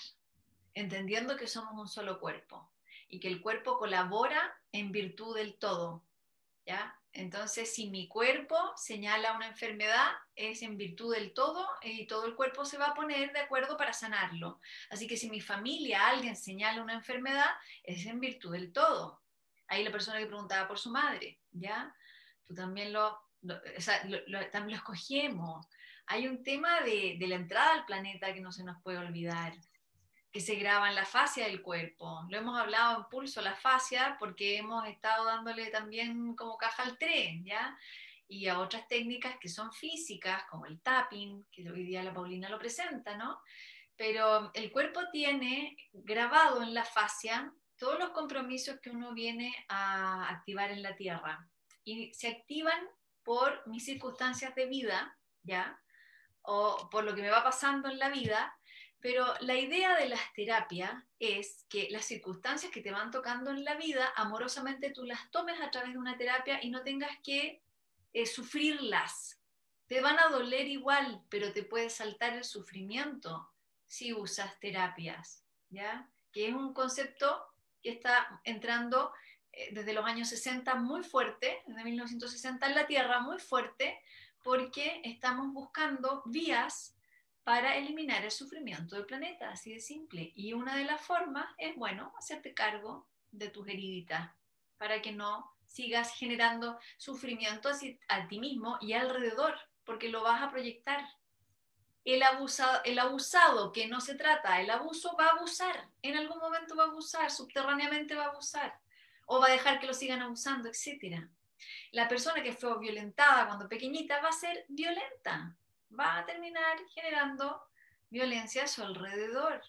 entendiendo que somos un solo cuerpo y que el cuerpo colabora en virtud del todo, ¿ya? Entonces, si mi cuerpo señala una enfermedad, es en virtud del todo y todo el cuerpo se va a poner de acuerdo para sanarlo. Así que si mi familia, alguien señala una enfermedad, es en virtud del todo ahí la persona que preguntaba por su madre, ¿ya? Tú también lo, o sea, también lo escogemos. Hay un tema de, de, la entrada al planeta que no se nos puede olvidar, que se graba en la fascia del cuerpo. Lo hemos hablado en pulso, la fascia, porque hemos estado dándole también como caja al tren, ¿ya? Y a otras técnicas que son físicas, como el tapping, que hoy día la Paulina lo presenta, ¿no? Pero el cuerpo tiene grabado en la fascia todos los compromisos que uno viene a activar en la tierra y se activan por mis circunstancias de vida, ¿ya? O por lo que me va pasando en la vida, pero la idea de las terapias es que las circunstancias que te van tocando en la vida, amorosamente tú las tomes a través de una terapia y no tengas que eh, sufrirlas. Te van a doler igual, pero te puede saltar el sufrimiento si usas terapias, ¿ya? Que es un concepto que está entrando eh, desde los años 60 muy fuerte, desde 1960 en la Tierra muy fuerte, porque estamos buscando vías para eliminar el sufrimiento del planeta, así de simple. Y una de las formas es, bueno, hacerte cargo de tus heriditas, para que no sigas generando sufrimiento a ti mismo y alrededor, porque lo vas a proyectar el abusado, el abusado que no se trata, el abuso va a abusar, en algún momento va a abusar, subterráneamente va a abusar, o va a dejar que lo sigan abusando, etc. La persona que fue violentada cuando pequeñita va a ser violenta, va a terminar generando violencia a su alrededor.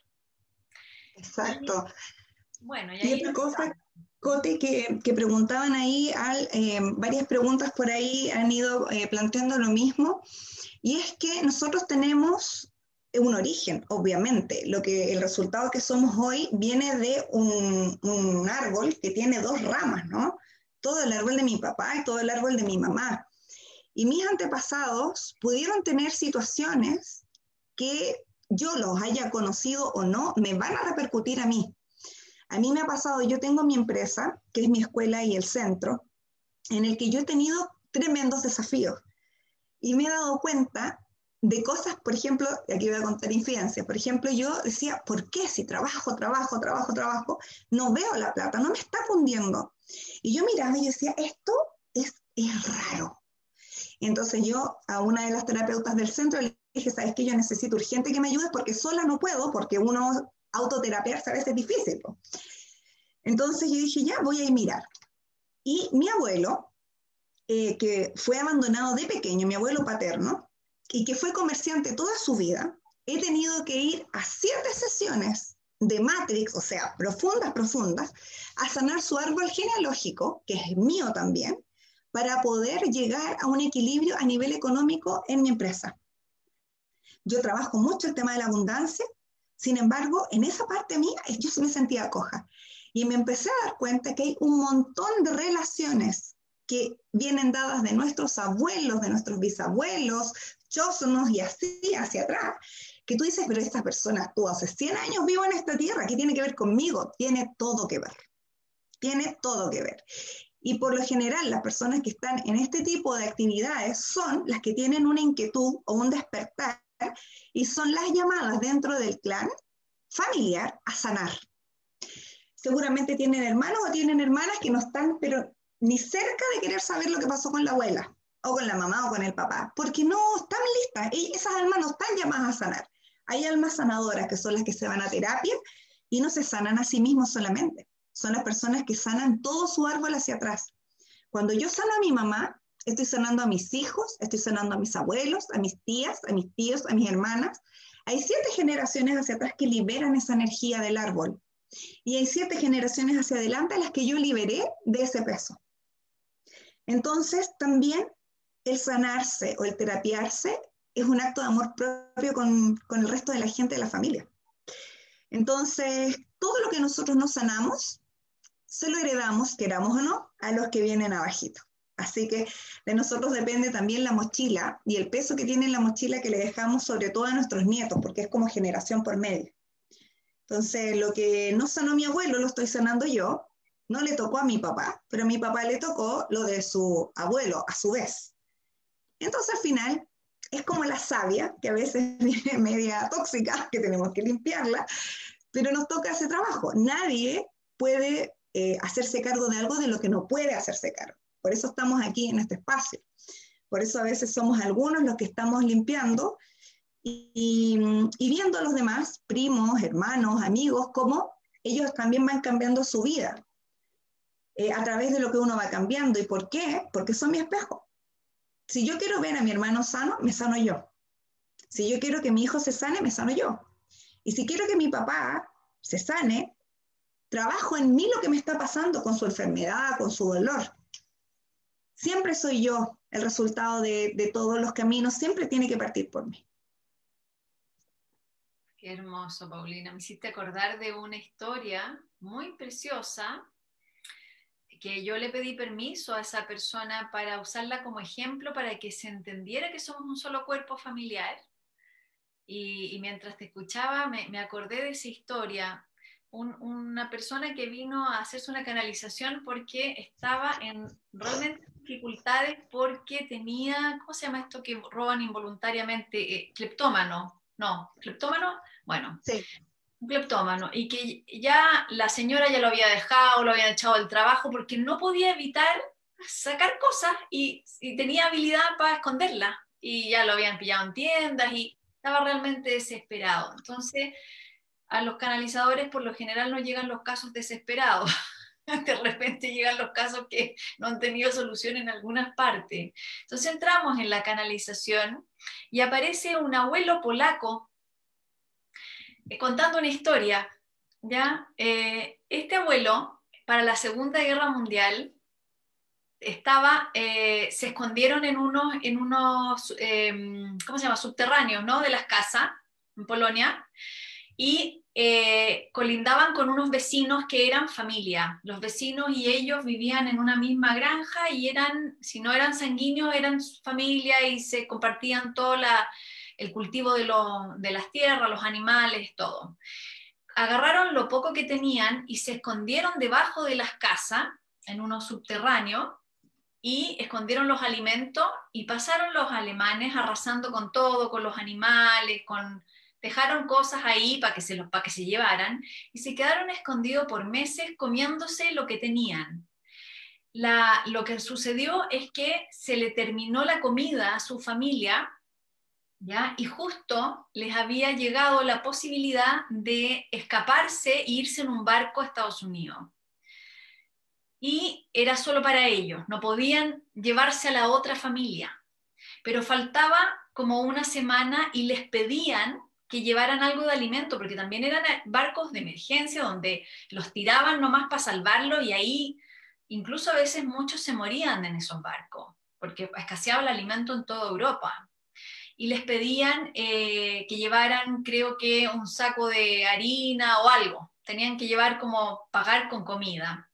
Exacto. bueno, y, otra cosa, Cote, que, que, preguntaban ahí, al, eh, varias preguntas por ahí han ido eh, planteando lo mismo. Y es que nosotros tenemos un origen, obviamente. Lo que, el resultado que somos hoy viene de un, un árbol que tiene dos ramas, ¿no? Todo el árbol de mi papá y todo el árbol de mi mamá. Y mis antepasados pudieron tener situaciones que yo los haya conocido o no, me van a repercutir a mí. A mí me ha pasado, yo tengo mi empresa, que es mi escuela y el centro, en el que yo he tenido tremendos desafíos y me he dado cuenta de cosas, por ejemplo, aquí voy a contar infidencias, por ejemplo, yo decía, ¿por qué si trabajo, trabajo, trabajo, trabajo, no veo la plata, no me está fundiendo? Y yo miraba y decía, esto es, raro. entonces yo a una de las terapeutas del centro le dije, ¿sabes qué? Yo necesito urgente que me ayudes porque sola no puedo, porque uno autoterapiarse a veces es difícil. Entonces yo dije, ya, voy a ir mirar. Y mi abuelo eh, que fue abandonado de pequeño, mi abuelo paterno, y que fue comerciante toda su vida, he tenido que ir a siete sesiones de Matrix, o sea, profundas, profundas, a sanar su árbol genealógico, que es mío también, para poder llegar a un equilibrio a nivel económico en mi empresa. Yo trabajo mucho el tema de la abundancia, sin embargo, en esa parte mía yo me sentía coja. Y me empecé a dar cuenta que hay un montón de relaciones que vienen dadas de nuestros abuelos, de nuestros bisabuelos, chósonos y así hacia atrás, que tú dices, pero esta persona, tú hace 100 años vivo en esta tierra, ¿qué tiene que ver conmigo? Tiene todo que ver. Tiene todo que ver. Y por lo general, las personas que están en este tipo de actividades son las que tienen una inquietud o un despertar y son las llamadas dentro del clan familiar a sanar. Seguramente tienen hermanos o tienen hermanas que no están, pero ni cerca de querer saber lo que pasó con la abuela o con la mamá o con el papá, porque no están listas. esas almas están llamadas a sanar. Hay almas sanadoras que son las que se van a terapia y no se sanan a sí mismos solamente. Son las personas que sanan todo su árbol hacia atrás. Cuando yo sano a mi mamá, estoy sanando a mis hijos, estoy sanando a mis abuelos, a mis tías, a mis tíos, a mis hermanas. Hay siete generaciones hacia atrás que liberan esa energía del árbol. Y hay siete generaciones hacia adelante a las que yo liberé de ese peso. Entonces, también el sanarse o el terapiarse es un acto de amor propio con, con, el resto de la gente de la familia. Entonces, todo lo que nosotros nos sanamos, se lo heredamos, queramos o no, a los que vienen abajito. Así que de nosotros depende también la mochila y el peso que tiene la mochila que le dejamos sobre todo a nuestros nietos, porque es como generación por medio. Entonces, lo que no sanó mi abuelo, lo estoy sanando yo. No le tocó a mi papá, pero a mi papá le tocó lo de su abuelo, a su vez. Entonces, al final, es como la savia, que a veces viene media tóxica, que tenemos que limpiarla, pero nos toca ese trabajo. Nadie puede eh, hacerse cargo de algo de lo que no puede hacerse cargo. Por eso estamos aquí en este espacio. Por eso a veces somos algunos los que estamos limpiando y, viendo a los demás, primos, hermanos, amigos, cómo ellos también van cambiando su vida eh, a través de lo que uno va cambiando. ¿Y por qué? Porque son mi espejo. Si yo quiero ver a mi hermano sano, me sano yo. Si yo quiero que mi hijo se sane, me sano yo. Y si quiero que mi papá se sane, trabajo en mí lo que me está pasando con su enfermedad, con su dolor. Siempre soy yo el resultado de, de todos los caminos, siempre tiene que partir por mí. Qué hermoso, Paulina. Me hiciste acordar de una historia muy preciosa que yo le pedí permiso a esa persona para usarla como ejemplo para que se entendiera que somos un solo cuerpo familiar. Y, mientras te escuchaba me, acordé de esa historia. una persona que vino a hacerse una canalización porque estaba en realmente dificultades porque tenía, ¿cómo se llama esto que roban involuntariamente? Eh, cleptómano no, cleptómano, bueno, sí. Un cleptómano, y que ya la señora ya lo había dejado, lo había echado del trabajo porque no podía evitar sacar cosas y, tenía habilidad para esconderla y ya lo habían pillado en tiendas y estaba realmente desesperado. Entonces, a los canalizadores por lo general no llegan los casos desesperados. de repente llegan los casos que no han tenido solución en algunas partes. Entonces entramos en la canalización y aparece un abuelo polaco contando una historia. ¿ya? Eh, este abuelo, para la Segunda Guerra Mundial, estaba, eh, se escondieron en unos, en unos ¿cómo se llama?, subterráneos, ¿no?, de las casas en Polonia, y eh, colindaban con unos vecinos que eran familia. Los vecinos y ellos vivían en una misma granja y eran, si no eran sanguíneos, eran familia y se compartían todo el cultivo de, de las tierras, los animales, todo. Agarraron lo poco que tenían y se escondieron debajo de las casas, en unos subterráneos, y escondieron los alimentos y pasaron los alemanes arrasando con todo, con los animales, con dejaron cosas ahí para que se los que se llevaran y se quedaron escondidos por meses comiéndose lo que tenían. La, lo que sucedió es que se le terminó la comida a su familia, ¿ya? Y justo les había llegado la posibilidad de escaparse e irse en un barco a Estados Unidos. y era solo para ellos, no podían llevarse a la otra familia. Pero faltaba como una semana y les pedían que llevaran algo de alimento, porque también eran barcos de emergencia donde los tiraban nomás para salvarlo y ahí incluso a veces muchos se morían en esos barcos, porque escaseaba el alimento en toda Europa. Y les pedían eh, que llevaran, creo que, un saco de harina o algo. Tenían que llevar como pagar con comida.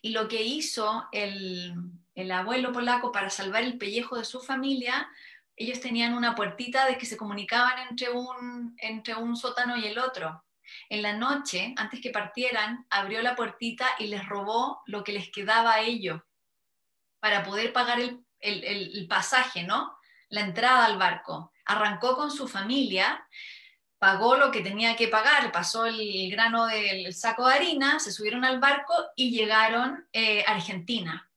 Y lo que hizo el, el abuelo polaco para salvar el pellejo de su familia ellos tenían una puertita de que se comunicaban entre un, entre un sótano y el otro. En la noche, antes que partieran, abrió la puertita y les robó lo que les quedaba a ellos para poder pagar el, el, pasaje, ¿no? La entrada al barco. Arrancó con su familia, pagó lo que tenía que pagar, pasó el grano del saco de harina, se subieron al barco y llegaron eh, a Argentina.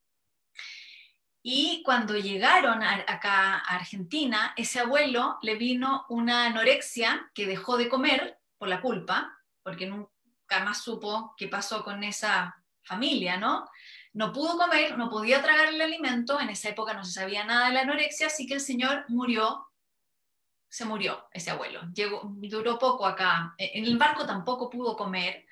Y cuando llegaron acá a Argentina, ese abuelo le vino una anorexia que dejó de comer por la culpa, porque nunca más supo qué pasó con esa familia, ¿no? No pudo comer, no podía tragar el alimento, en esa época no se sabía nada de la anorexia, así que el señor murió, se murió ese abuelo. Llegó, duró poco acá. E, en el barco tampoco pudo comer,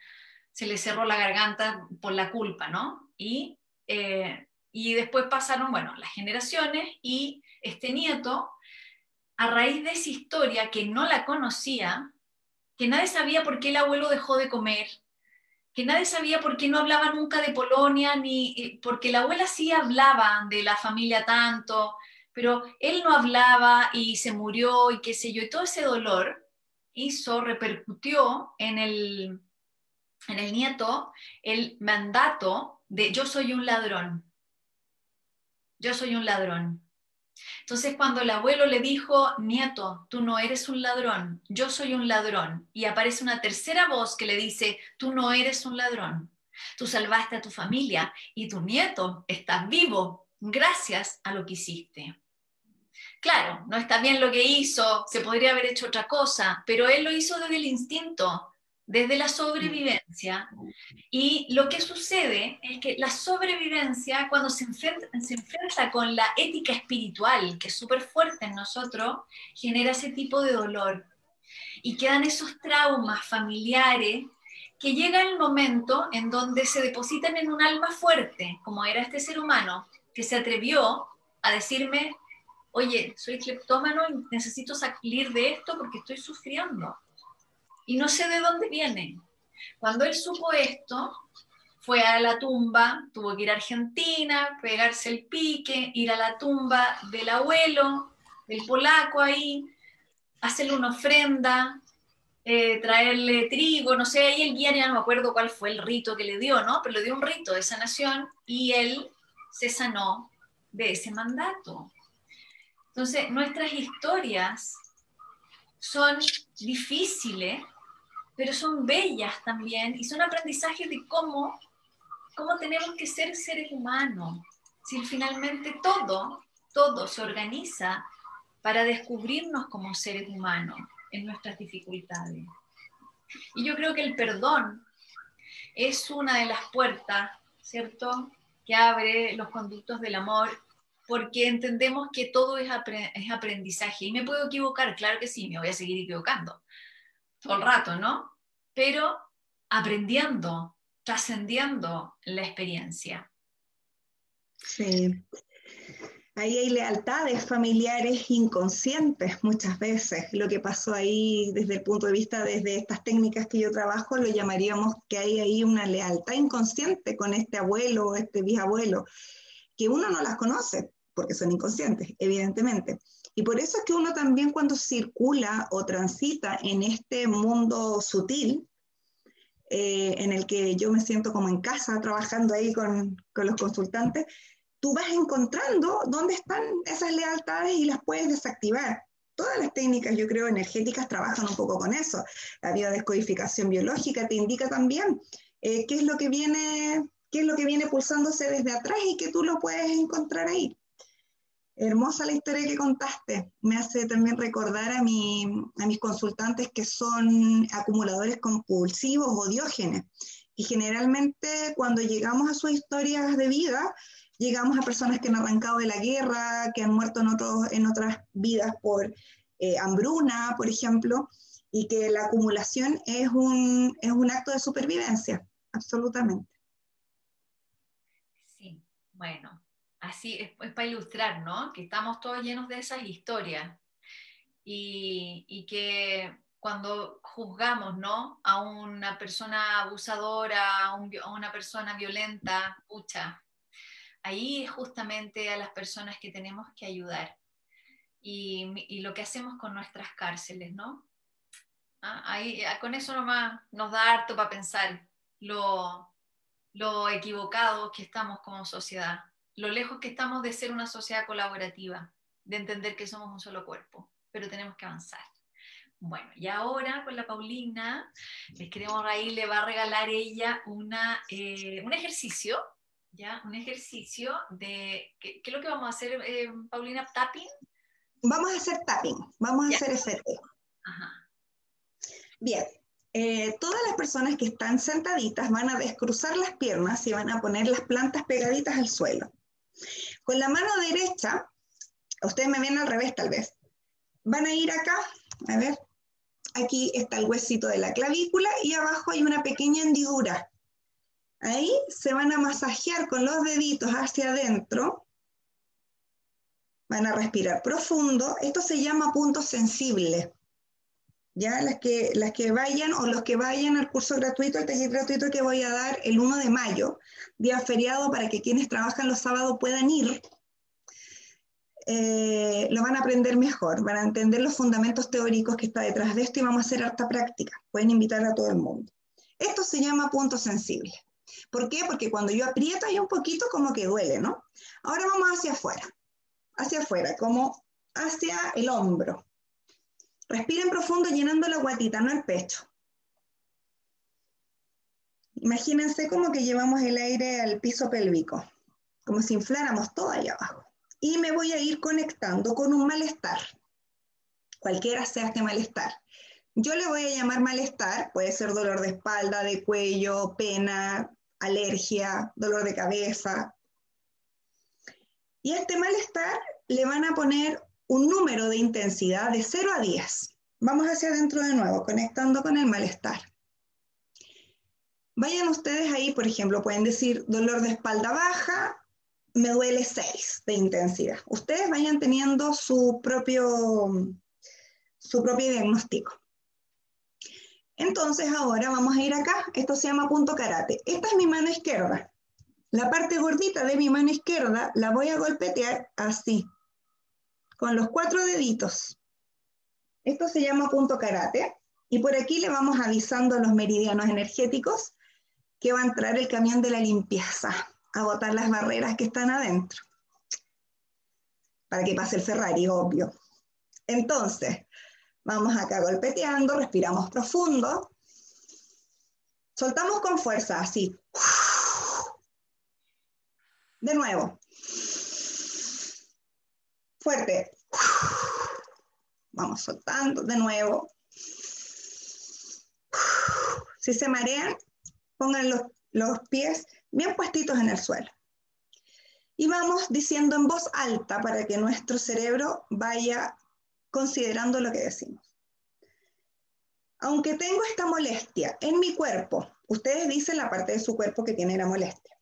se le cerró la garganta por la culpa, ¿no? Y eh, y después pasaron, bueno, las generaciones y este nieto, a raíz de esa historia que no la conocía, que nadie sabía por qué el abuelo dejó de comer, que nadie sabía por qué no hablaba nunca de Polonia, ni eh, porque la abuela sí hablaba de la familia tanto, pero él no hablaba y se murió y qué sé yo, y todo ese dolor hizo, repercutió en el, en el nieto el mandato de yo soy un ladrón yo soy un ladrón. Entonces cuando el abuelo le dijo, nieto, tú no eres un ladrón, yo soy un ladrón, y aparece una tercera voz que le dice, tú no eres un ladrón, tú salvaste a tu familia y tu nieto está vivo gracias a lo que hiciste. Claro, no está bien lo que hizo, se podría haber hecho otra cosa, pero él lo hizo desde el instinto, desde la sobrevivencia. Y lo que sucede es que la sobrevivencia, cuando se enfrenta, se enfrenta con la ética espiritual, que es súper fuerte en nosotros, genera ese tipo de dolor. Y quedan esos traumas familiares que llega el momento en donde se depositan en un alma fuerte, como era este ser humano, que se atrevió a decirme, oye, soy cleptómano y necesito salir de esto porque estoy sufriendo y no sé de dónde viene. Cuando él supo esto, fue a la tumba, tuvo que ir a Argentina, pegarse el pique, ir a la tumba del abuelo, del polaco ahí, hacerle una ofrenda, eh, traerle trigo, no sé, ahí el guía ya no me acuerdo cuál fue el rito que le dio, ¿no? Pero le dio un rito de sanación y él se sanó de ese mandato. Entonces, nuestras historias son difíciles, pero son bellas también y son aprendizajes de cómo, cómo tenemos que ser seres humanos. Si finalmente todo, todo se organiza para descubrirnos como seres humanos en nuestras dificultades. Y yo creo que el perdón es una de las puertas, ¿cierto?, que abre los conductos del amor, porque entendemos que todo es, aprendizaje. Y me puedo equivocar, claro que sí, me voy a seguir equivocando todo el rato, ¿no? Pero aprendiendo, trascendiendo la experiencia. Sí. Ahí hay lealtades familiares inconscientes muchas veces. Lo que pasó ahí desde el punto de vista, desde estas técnicas que yo trabajo, lo llamaríamos que hay ahí una lealtad inconsciente con este abuelo o este bisabuelo, que uno no las conoce porque son inconscientes, evidentemente. Y por eso es que uno también cuando circula o transita en este mundo sutil, eh, en el que yo me siento como en casa trabajando ahí con, con los consultantes, tú vas encontrando dónde están esas lealtades y las puedes desactivar. Todas las técnicas, yo creo, energéticas trabajan un poco con eso. La biodescodificación biológica te indica también eh, qué es lo que viene qué es lo que viene pulsándose desde atrás y que tú lo puedes encontrar ahí. Hermosa la historia que contaste. Me hace también recordar a, mis consultantes que son acumuladores compulsivos o diógenes, Y generalmente cuando llegamos a sus historias de vida, llegamos a personas que han arrancado de la guerra, que han muerto en, otras vidas por eh, hambruna, por ejemplo, y que la acumulación es un acto de supervivencia, absolutamente. Sí, bueno, así es, para ilustrar, ¿no? Que estamos todos llenos de esas historias y, y que cuando juzgamos ¿no? a una persona abusadora, a, una persona violenta, pucha, ahí es justamente a las personas que tenemos que ayudar. Y, y lo que hacemos con nuestras cárceles, ¿no? Ah, ahí, ah, con eso nomás nos da harto para pensar lo, lo equivocados que estamos como sociedad, lo lejos que estamos de ser una sociedad colaborativa, de entender que somos un solo cuerpo, pero tenemos que avanzar. Bueno, y ahora con la Paulina, les queremos ahí, le va a regalar ella una, eh, un ejercicio, ¿ya? Un ejercicio de, ¿qué, es lo que vamos a hacer, eh, Paulina? ¿Tapping? Vamos a hacer tapping, vamos a hacer FT. Ajá. Bien, eh, todas las personas que están sentaditas van a descruzar las piernas y van a poner las plantas pegaditas al suelo. Con la mano derecha, ustedes me ven al revés tal vez, van a ir acá, a ver, aquí está el huesito de la clavícula y abajo hay una pequeña hendidura. Ahí se van a masajear con los deditos hacia adentro. Van a respirar profundo. Esto se llama punto sensible. Ya las que, las que vayan o los que vayan al curso gratuito, el taller gratuito que voy a dar el 1 de mayo, día feriado para que quienes trabajan los sábados puedan ir, eh, lo van a aprender mejor, van a entender los fundamentos teóricos que está detrás de esto y vamos a hacer harta práctica. Pueden invitar a todo el mundo. Esto se llama punto sensible. ¿Por qué? Porque cuando yo aprieto hay un poquito como que duele, ¿no? Ahora vamos hacia afuera, hacia afuera, como hacia el hombro. Respiren profundo llenando la guatita, no el pecho. Imagínense como que llevamos el aire al piso pélvico, como si infláramos todo ahí abajo y me voy a ir conectando con un malestar, cualquiera sea este malestar. Yo le voy a llamar malestar, puede ser dolor de espalda, de cuello, pena, alergia, dolor de cabeza. Y a este malestar le van a poner un número de intensidad de 0 a 10. Vamos hacia adentro de nuevo, conectando con el malestar. Vayan ustedes ahí, por ejemplo, pueden decir dolor de espalda baja, me duele 6 de intensidad. Ustedes vayan teniendo su propio, su propio diagnóstico. Entonces ahora vamos a ir acá. Esto se llama punto karate. Esta es mi mano izquierda. La parte gordita de mi mano izquierda la voy a golpetear así, con los cuatro deditos. Esto se llama punto karate. Y por aquí le vamos avisando a los meridianos energéticos que va a entrar el camión de la limpieza a botar las barreras que están adentro, para que pase el Ferrari, obvio. Entonces, vamos acá golpeteando, respiramos profundo, soltamos con fuerza, así. De nuevo. Fuerte. Vamos soltando de nuevo. Si se marean, pongan los, los pies bien puestitos en el suelo. Y vamos diciendo en voz alta para que nuestro cerebro vaya considerando lo que decimos. Aunque tengo esta molestia en mi cuerpo, ustedes dicen la parte de su cuerpo que tiene la molestia.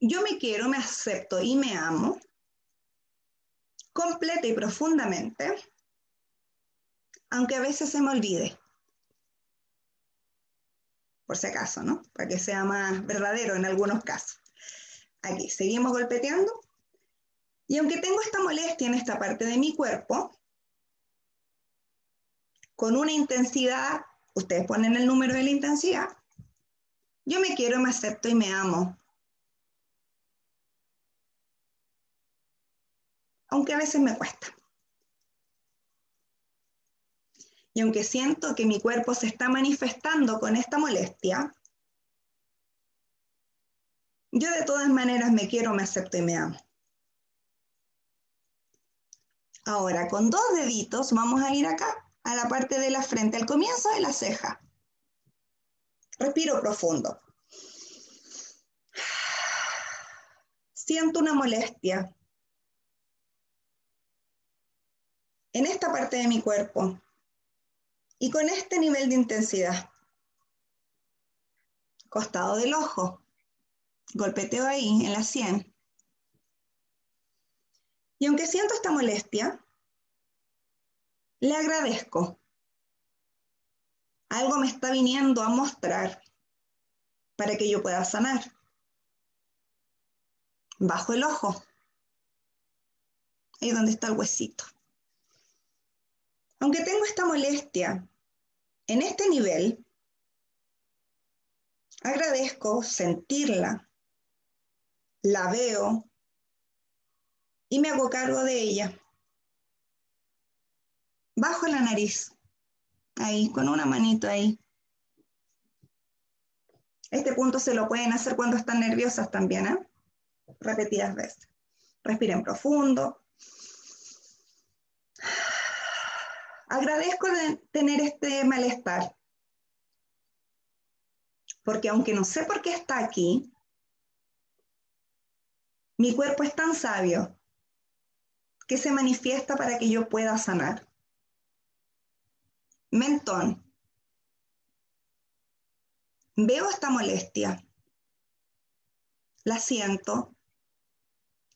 Yo me quiero, me acepto y me amo completa y profundamente, aunque a veces se me olvide por si acaso, ¿no? Para que sea más verdadero en algunos casos. Aquí, seguimos golpeteando. Y aunque tengo esta molestia en esta parte de mi cuerpo, con una intensidad, ustedes ponen el número de la intensidad, yo me quiero, me acepto y me amo. Aunque a veces me cuesta. Y aunque siento que mi cuerpo se está manifestando con esta molestia, yo de todas maneras me quiero, me acepto y me amo. Ahora, con dos deditos vamos a ir acá, a la parte de la frente, al comienzo de la ceja. Respiro profundo. Siento una molestia en esta parte de mi cuerpo y con este nivel de intensidad. Costado del ojo. Golpeteo ahí, en la sien. Y aunque siento esta molestia, le agradezco. Algo me está viniendo a mostrar para que yo pueda sanar. Bajo el ojo. Ahí donde está el huesito. Aunque tengo esta molestia en este nivel, agradezco sentirla, la veo y me hago cargo de ella. Bajo la nariz, ahí, con una manito ahí. Este punto se lo pueden hacer cuando están nerviosas también, ¿eh? Repetidas veces. Respiren profundo. Agradezco de tener este malestar, porque aunque no sé por qué está aquí, mi cuerpo es tan sabio que se manifiesta para que yo pueda sanar. Mentón. Veo esta molestia, la siento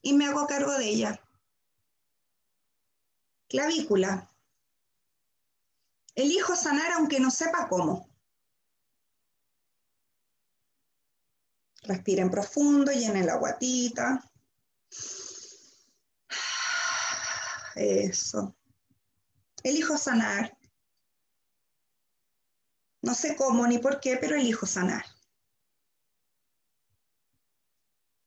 y me hago cargo de ella. Clavícula. Elijo sanar aunque no sepa cómo. Respiren profundo, llenen la guatita. Eso. Elijo sanar. No sé cómo ni por qué, pero elijo sanar.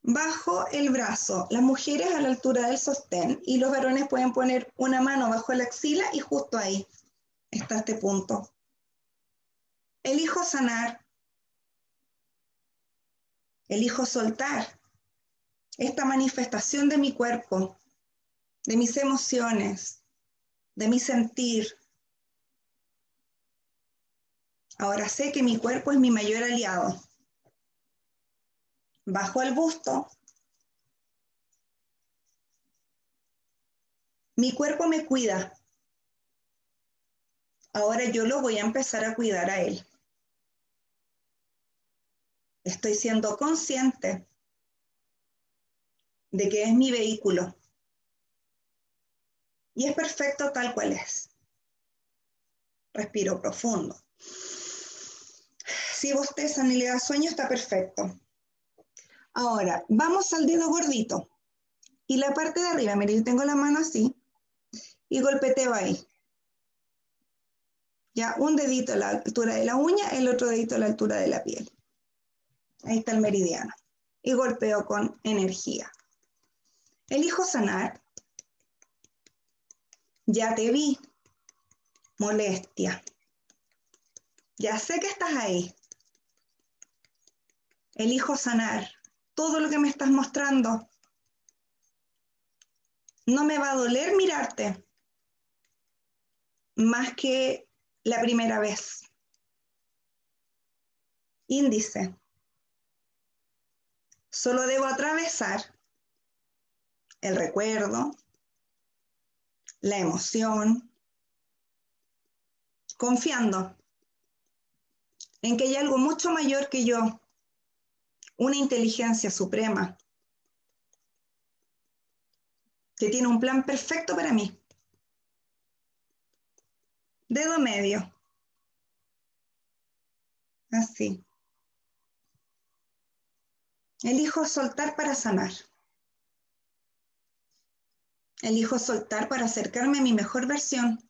Bajo el brazo, las mujeres a la altura del sostén y los varones pueden poner una mano bajo la axila y justo ahí está este punto. Elijo sanar. Elijo soltar esta manifestación de mi cuerpo, de mis emociones, de mi sentir. Ahora sé que mi cuerpo es mi mayor aliado. Bajo el busto. Mi cuerpo me cuida. Ahora yo lo voy a empezar a cuidar a él. Estoy siendo consciente de que es mi vehículo. Y es perfecto tal cual es. Respiro profundo. Si bostezan y le da sueño, está perfecto. Ahora, vamos al dedo gordito. Y la parte de arriba, mire, yo tengo la mano así. Y golpeteo ahí. Ya, un dedito a la altura de la uña, el otro dedito a la altura de la piel. Ahí está el meridiano. Y golpeo con energía. Elijo sanar. Ya te vi. Molestia. Ya sé que estás ahí. Elijo sanar. Todo lo que me estás mostrando. No me va a doler mirarte. Más que la primera vez. Índice. Solo debo atravesar el recuerdo, la emoción, confiando en que hay algo mucho mayor que yo, una inteligencia suprema, que tiene un plan perfecto para mí. Dedo medio. Así. Elijo soltar para sanar. Elijo soltar para acercarme a mi mejor versión.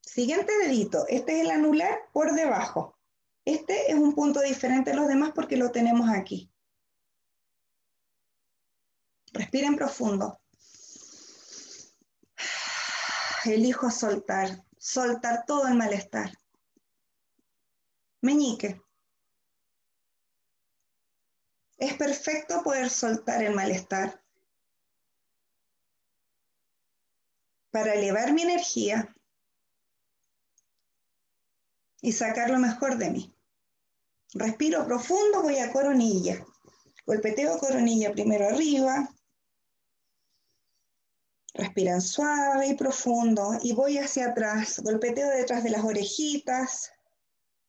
Siguiente dedito. Este es el anular por debajo. Este es un punto diferente a los demás porque lo tenemos aquí. Respiren profundo elijo soltar, soltar todo el malestar. Meñique. Es perfecto poder soltar el malestar para elevar mi energía y sacar lo mejor de mí. Respiro profundo, voy a coronilla. Golpeteo coronilla primero arriba. Respiran suave y profundo y voy hacia atrás. Golpeteo detrás de las orejitas,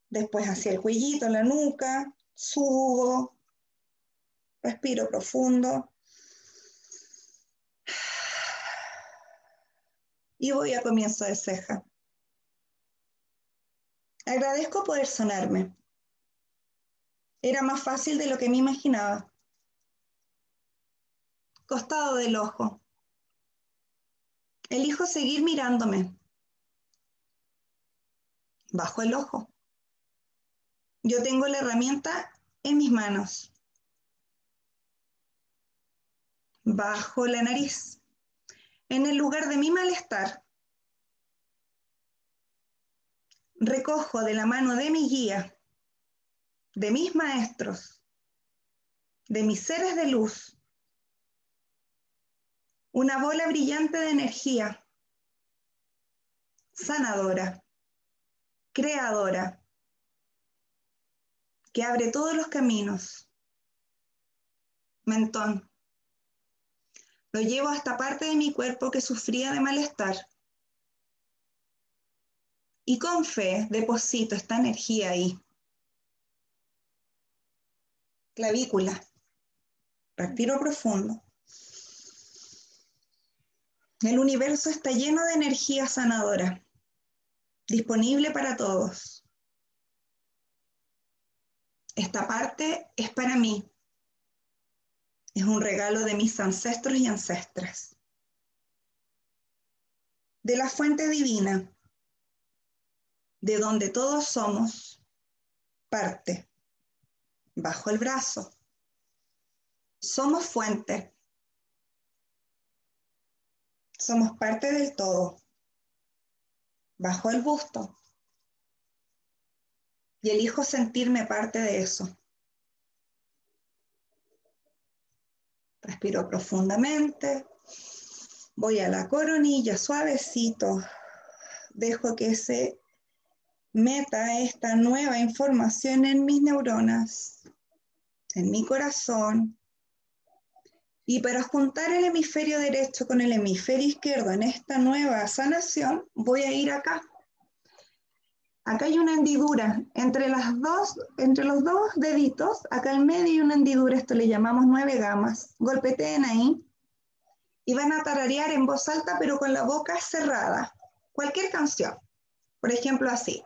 después hacia el cuellito, la nuca, subo. Respiro profundo. Y voy a comienzo de ceja. Agradezco poder sonarme. Era más fácil de lo que me imaginaba. Costado del ojo. Elijo seguir mirándome. Bajo el ojo. Yo tengo la herramienta en mis manos. Bajo la nariz. En el lugar de mi malestar. Recojo de la mano de mi guía de mis maestros, de mis seres de luz, una bola brillante de energía, sanadora, creadora, que abre todos los caminos. Mentón. Lo llevo hasta parte de mi cuerpo que sufría de malestar. Y con fe deposito esta energía ahí clavícula. Respiro profundo. El universo está lleno de energía sanadora, disponible para todos. Esta parte es para mí. Es un regalo de mis ancestros y ancestras. De la fuente divina, de donde todos somos parte bajo el brazo. Somos fuente. Somos parte del todo. Bajo el busto. Y elijo sentirme parte de eso. Respiro profundamente. Voy a la coronilla suavecito. Dejo que se meta esta nueva información en mis neuronas, en mi corazón. Y para juntar el hemisferio derecho con el hemisferio izquierdo en esta nueva sanación, voy a ir acá. Acá hay una hendidura entre, las dos, entre los dos deditos, acá en medio hay una hendidura, esto le llamamos nueve gamas. Golpeteen ahí y van a tararear en voz alta, pero con la boca cerrada. Cualquier canción. Por ejemplo, así.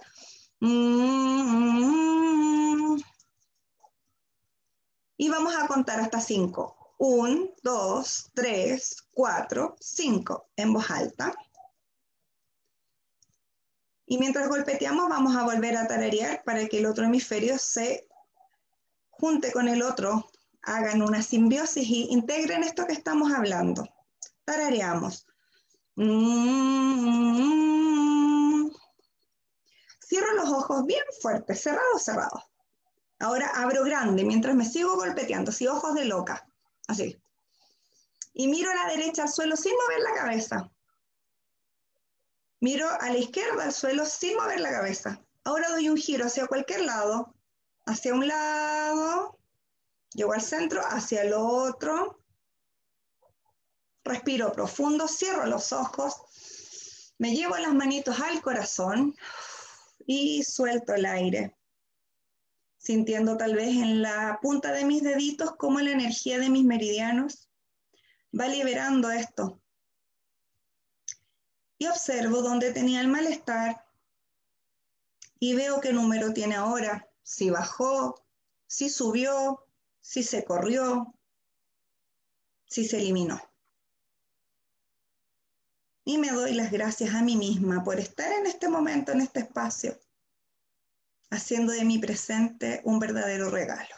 Y vamos a contar hasta cinco. Un, dos, tres, cuatro, cinco, en voz alta. Y mientras golpeteamos vamos a volver a tararear para que el otro hemisferio se junte con el otro, hagan una simbiosis y integren esto que estamos hablando. Tarareamos. Cierro los ojos bien fuertes, cerrados, cerrados. Ahora abro grande mientras me sigo golpeteando, así ojos de loca, así. Y miro a la derecha al suelo sin mover la cabeza. Miro a la izquierda al suelo sin mover la cabeza. Ahora doy un giro hacia cualquier lado, hacia un lado, llego al centro, hacia el otro. Respiro profundo, cierro los ojos, me llevo las manitos al corazón y suelto el aire, sintiendo tal vez en la punta de mis deditos cómo la energía de mis meridianos va liberando esto. Y observo dónde tenía el malestar y veo qué número tiene ahora, si bajó, si subió, si se corrió, si se eliminó. Y me doy las gracias a mí misma por estar en este momento, en este espacio, haciendo de mi presente un verdadero regalo.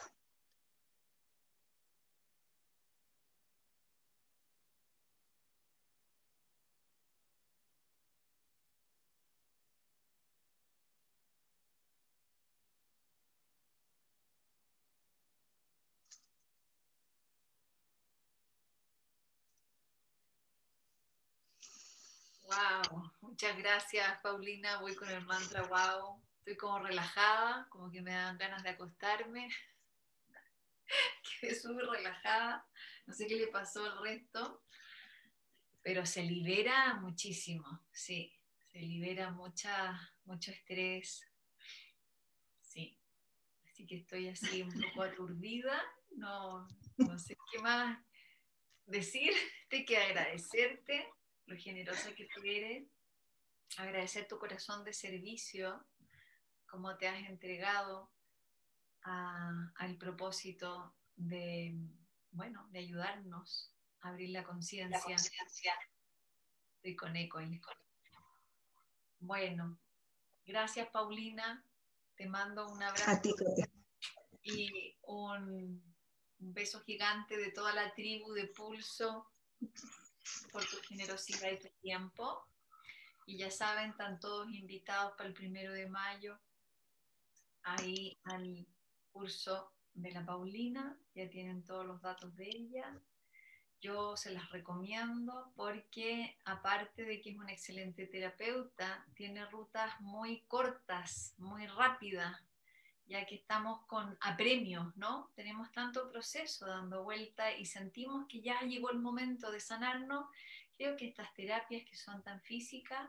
Muchas gracias, Paulina. Voy con el mantra wow. Estoy como relajada, como que me dan ganas de acostarme. Quedé súper relajada, no sé qué le pasó al resto, pero se libera muchísimo, sí, se libera mucha, mucho estrés, sí. Así que estoy así un poco aturdida, no, no sé qué más decirte que agradecerte lo generosa que tú eres, agradecer tu corazón de servicio, cómo te has entregado al propósito de, bueno, de ayudarnos a abrir la conciencia. Estoy con eco. Bueno, gracias Paulina, te mando un abrazo y un un beso gigante de toda la tribu de Pulso por tu generosidad y tu tiempo. Y ya saben, están todos invitados para el primero de mayo ahí al curso de la Paulina. Ya tienen todos los datos de ella. Yo se las recomiendo porque aparte de que es una excelente terapeuta, tiene rutas muy cortas, muy rápidas ya que estamos con apremios, ¿no? Tenemos tanto proceso dando vuelta y sentimos que ya llegó el momento de sanarnos. Creo que estas terapias que son tan físicas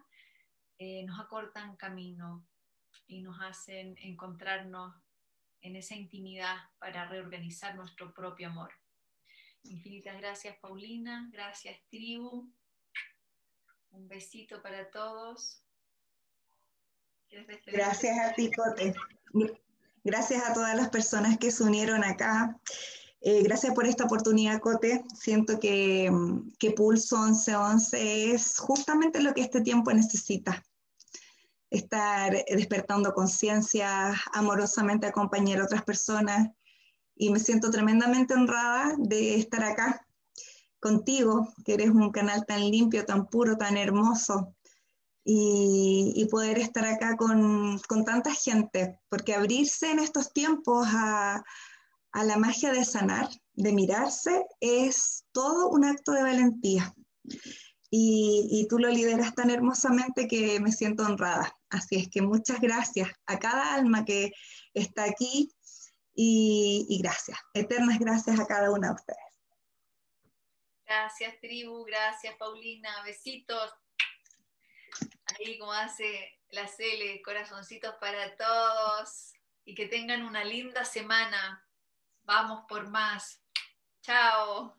eh, nos acortan camino y nos hacen encontrarnos en esa intimidad para reorganizar nuestro propio amor. Infinitas gracias Paulina, gracias tribu. Un besito para todos. Gracias a ti, Cote. Gracias a todas las personas que se unieron acá. Eh, gracias por esta oportunidad, Cote. Siento que, que Pulso 1111 es justamente lo que este tiempo necesita. Estar despertando conciencia, amorosamente acompañar a otras personas. Y me siento tremendamente honrada de estar acá contigo, que eres un canal tan limpio, tan puro, tan hermoso y, poder estar acá con, con, tanta gente, porque abrirse en estos tiempos a, a la magia de sanar, de mirarse, es todo un acto de valentía. Y, tú lo lideras tan hermosamente que me siento honrada. Así es que muchas gracias a cada alma que está aquí y, y gracias, eternas gracias a cada una de ustedes. Gracias, tribu, gracias, Paulina, besitos ahí como hace la Cele, corazoncitos para todos y que tengan una linda semana. Vamos por más. Chao.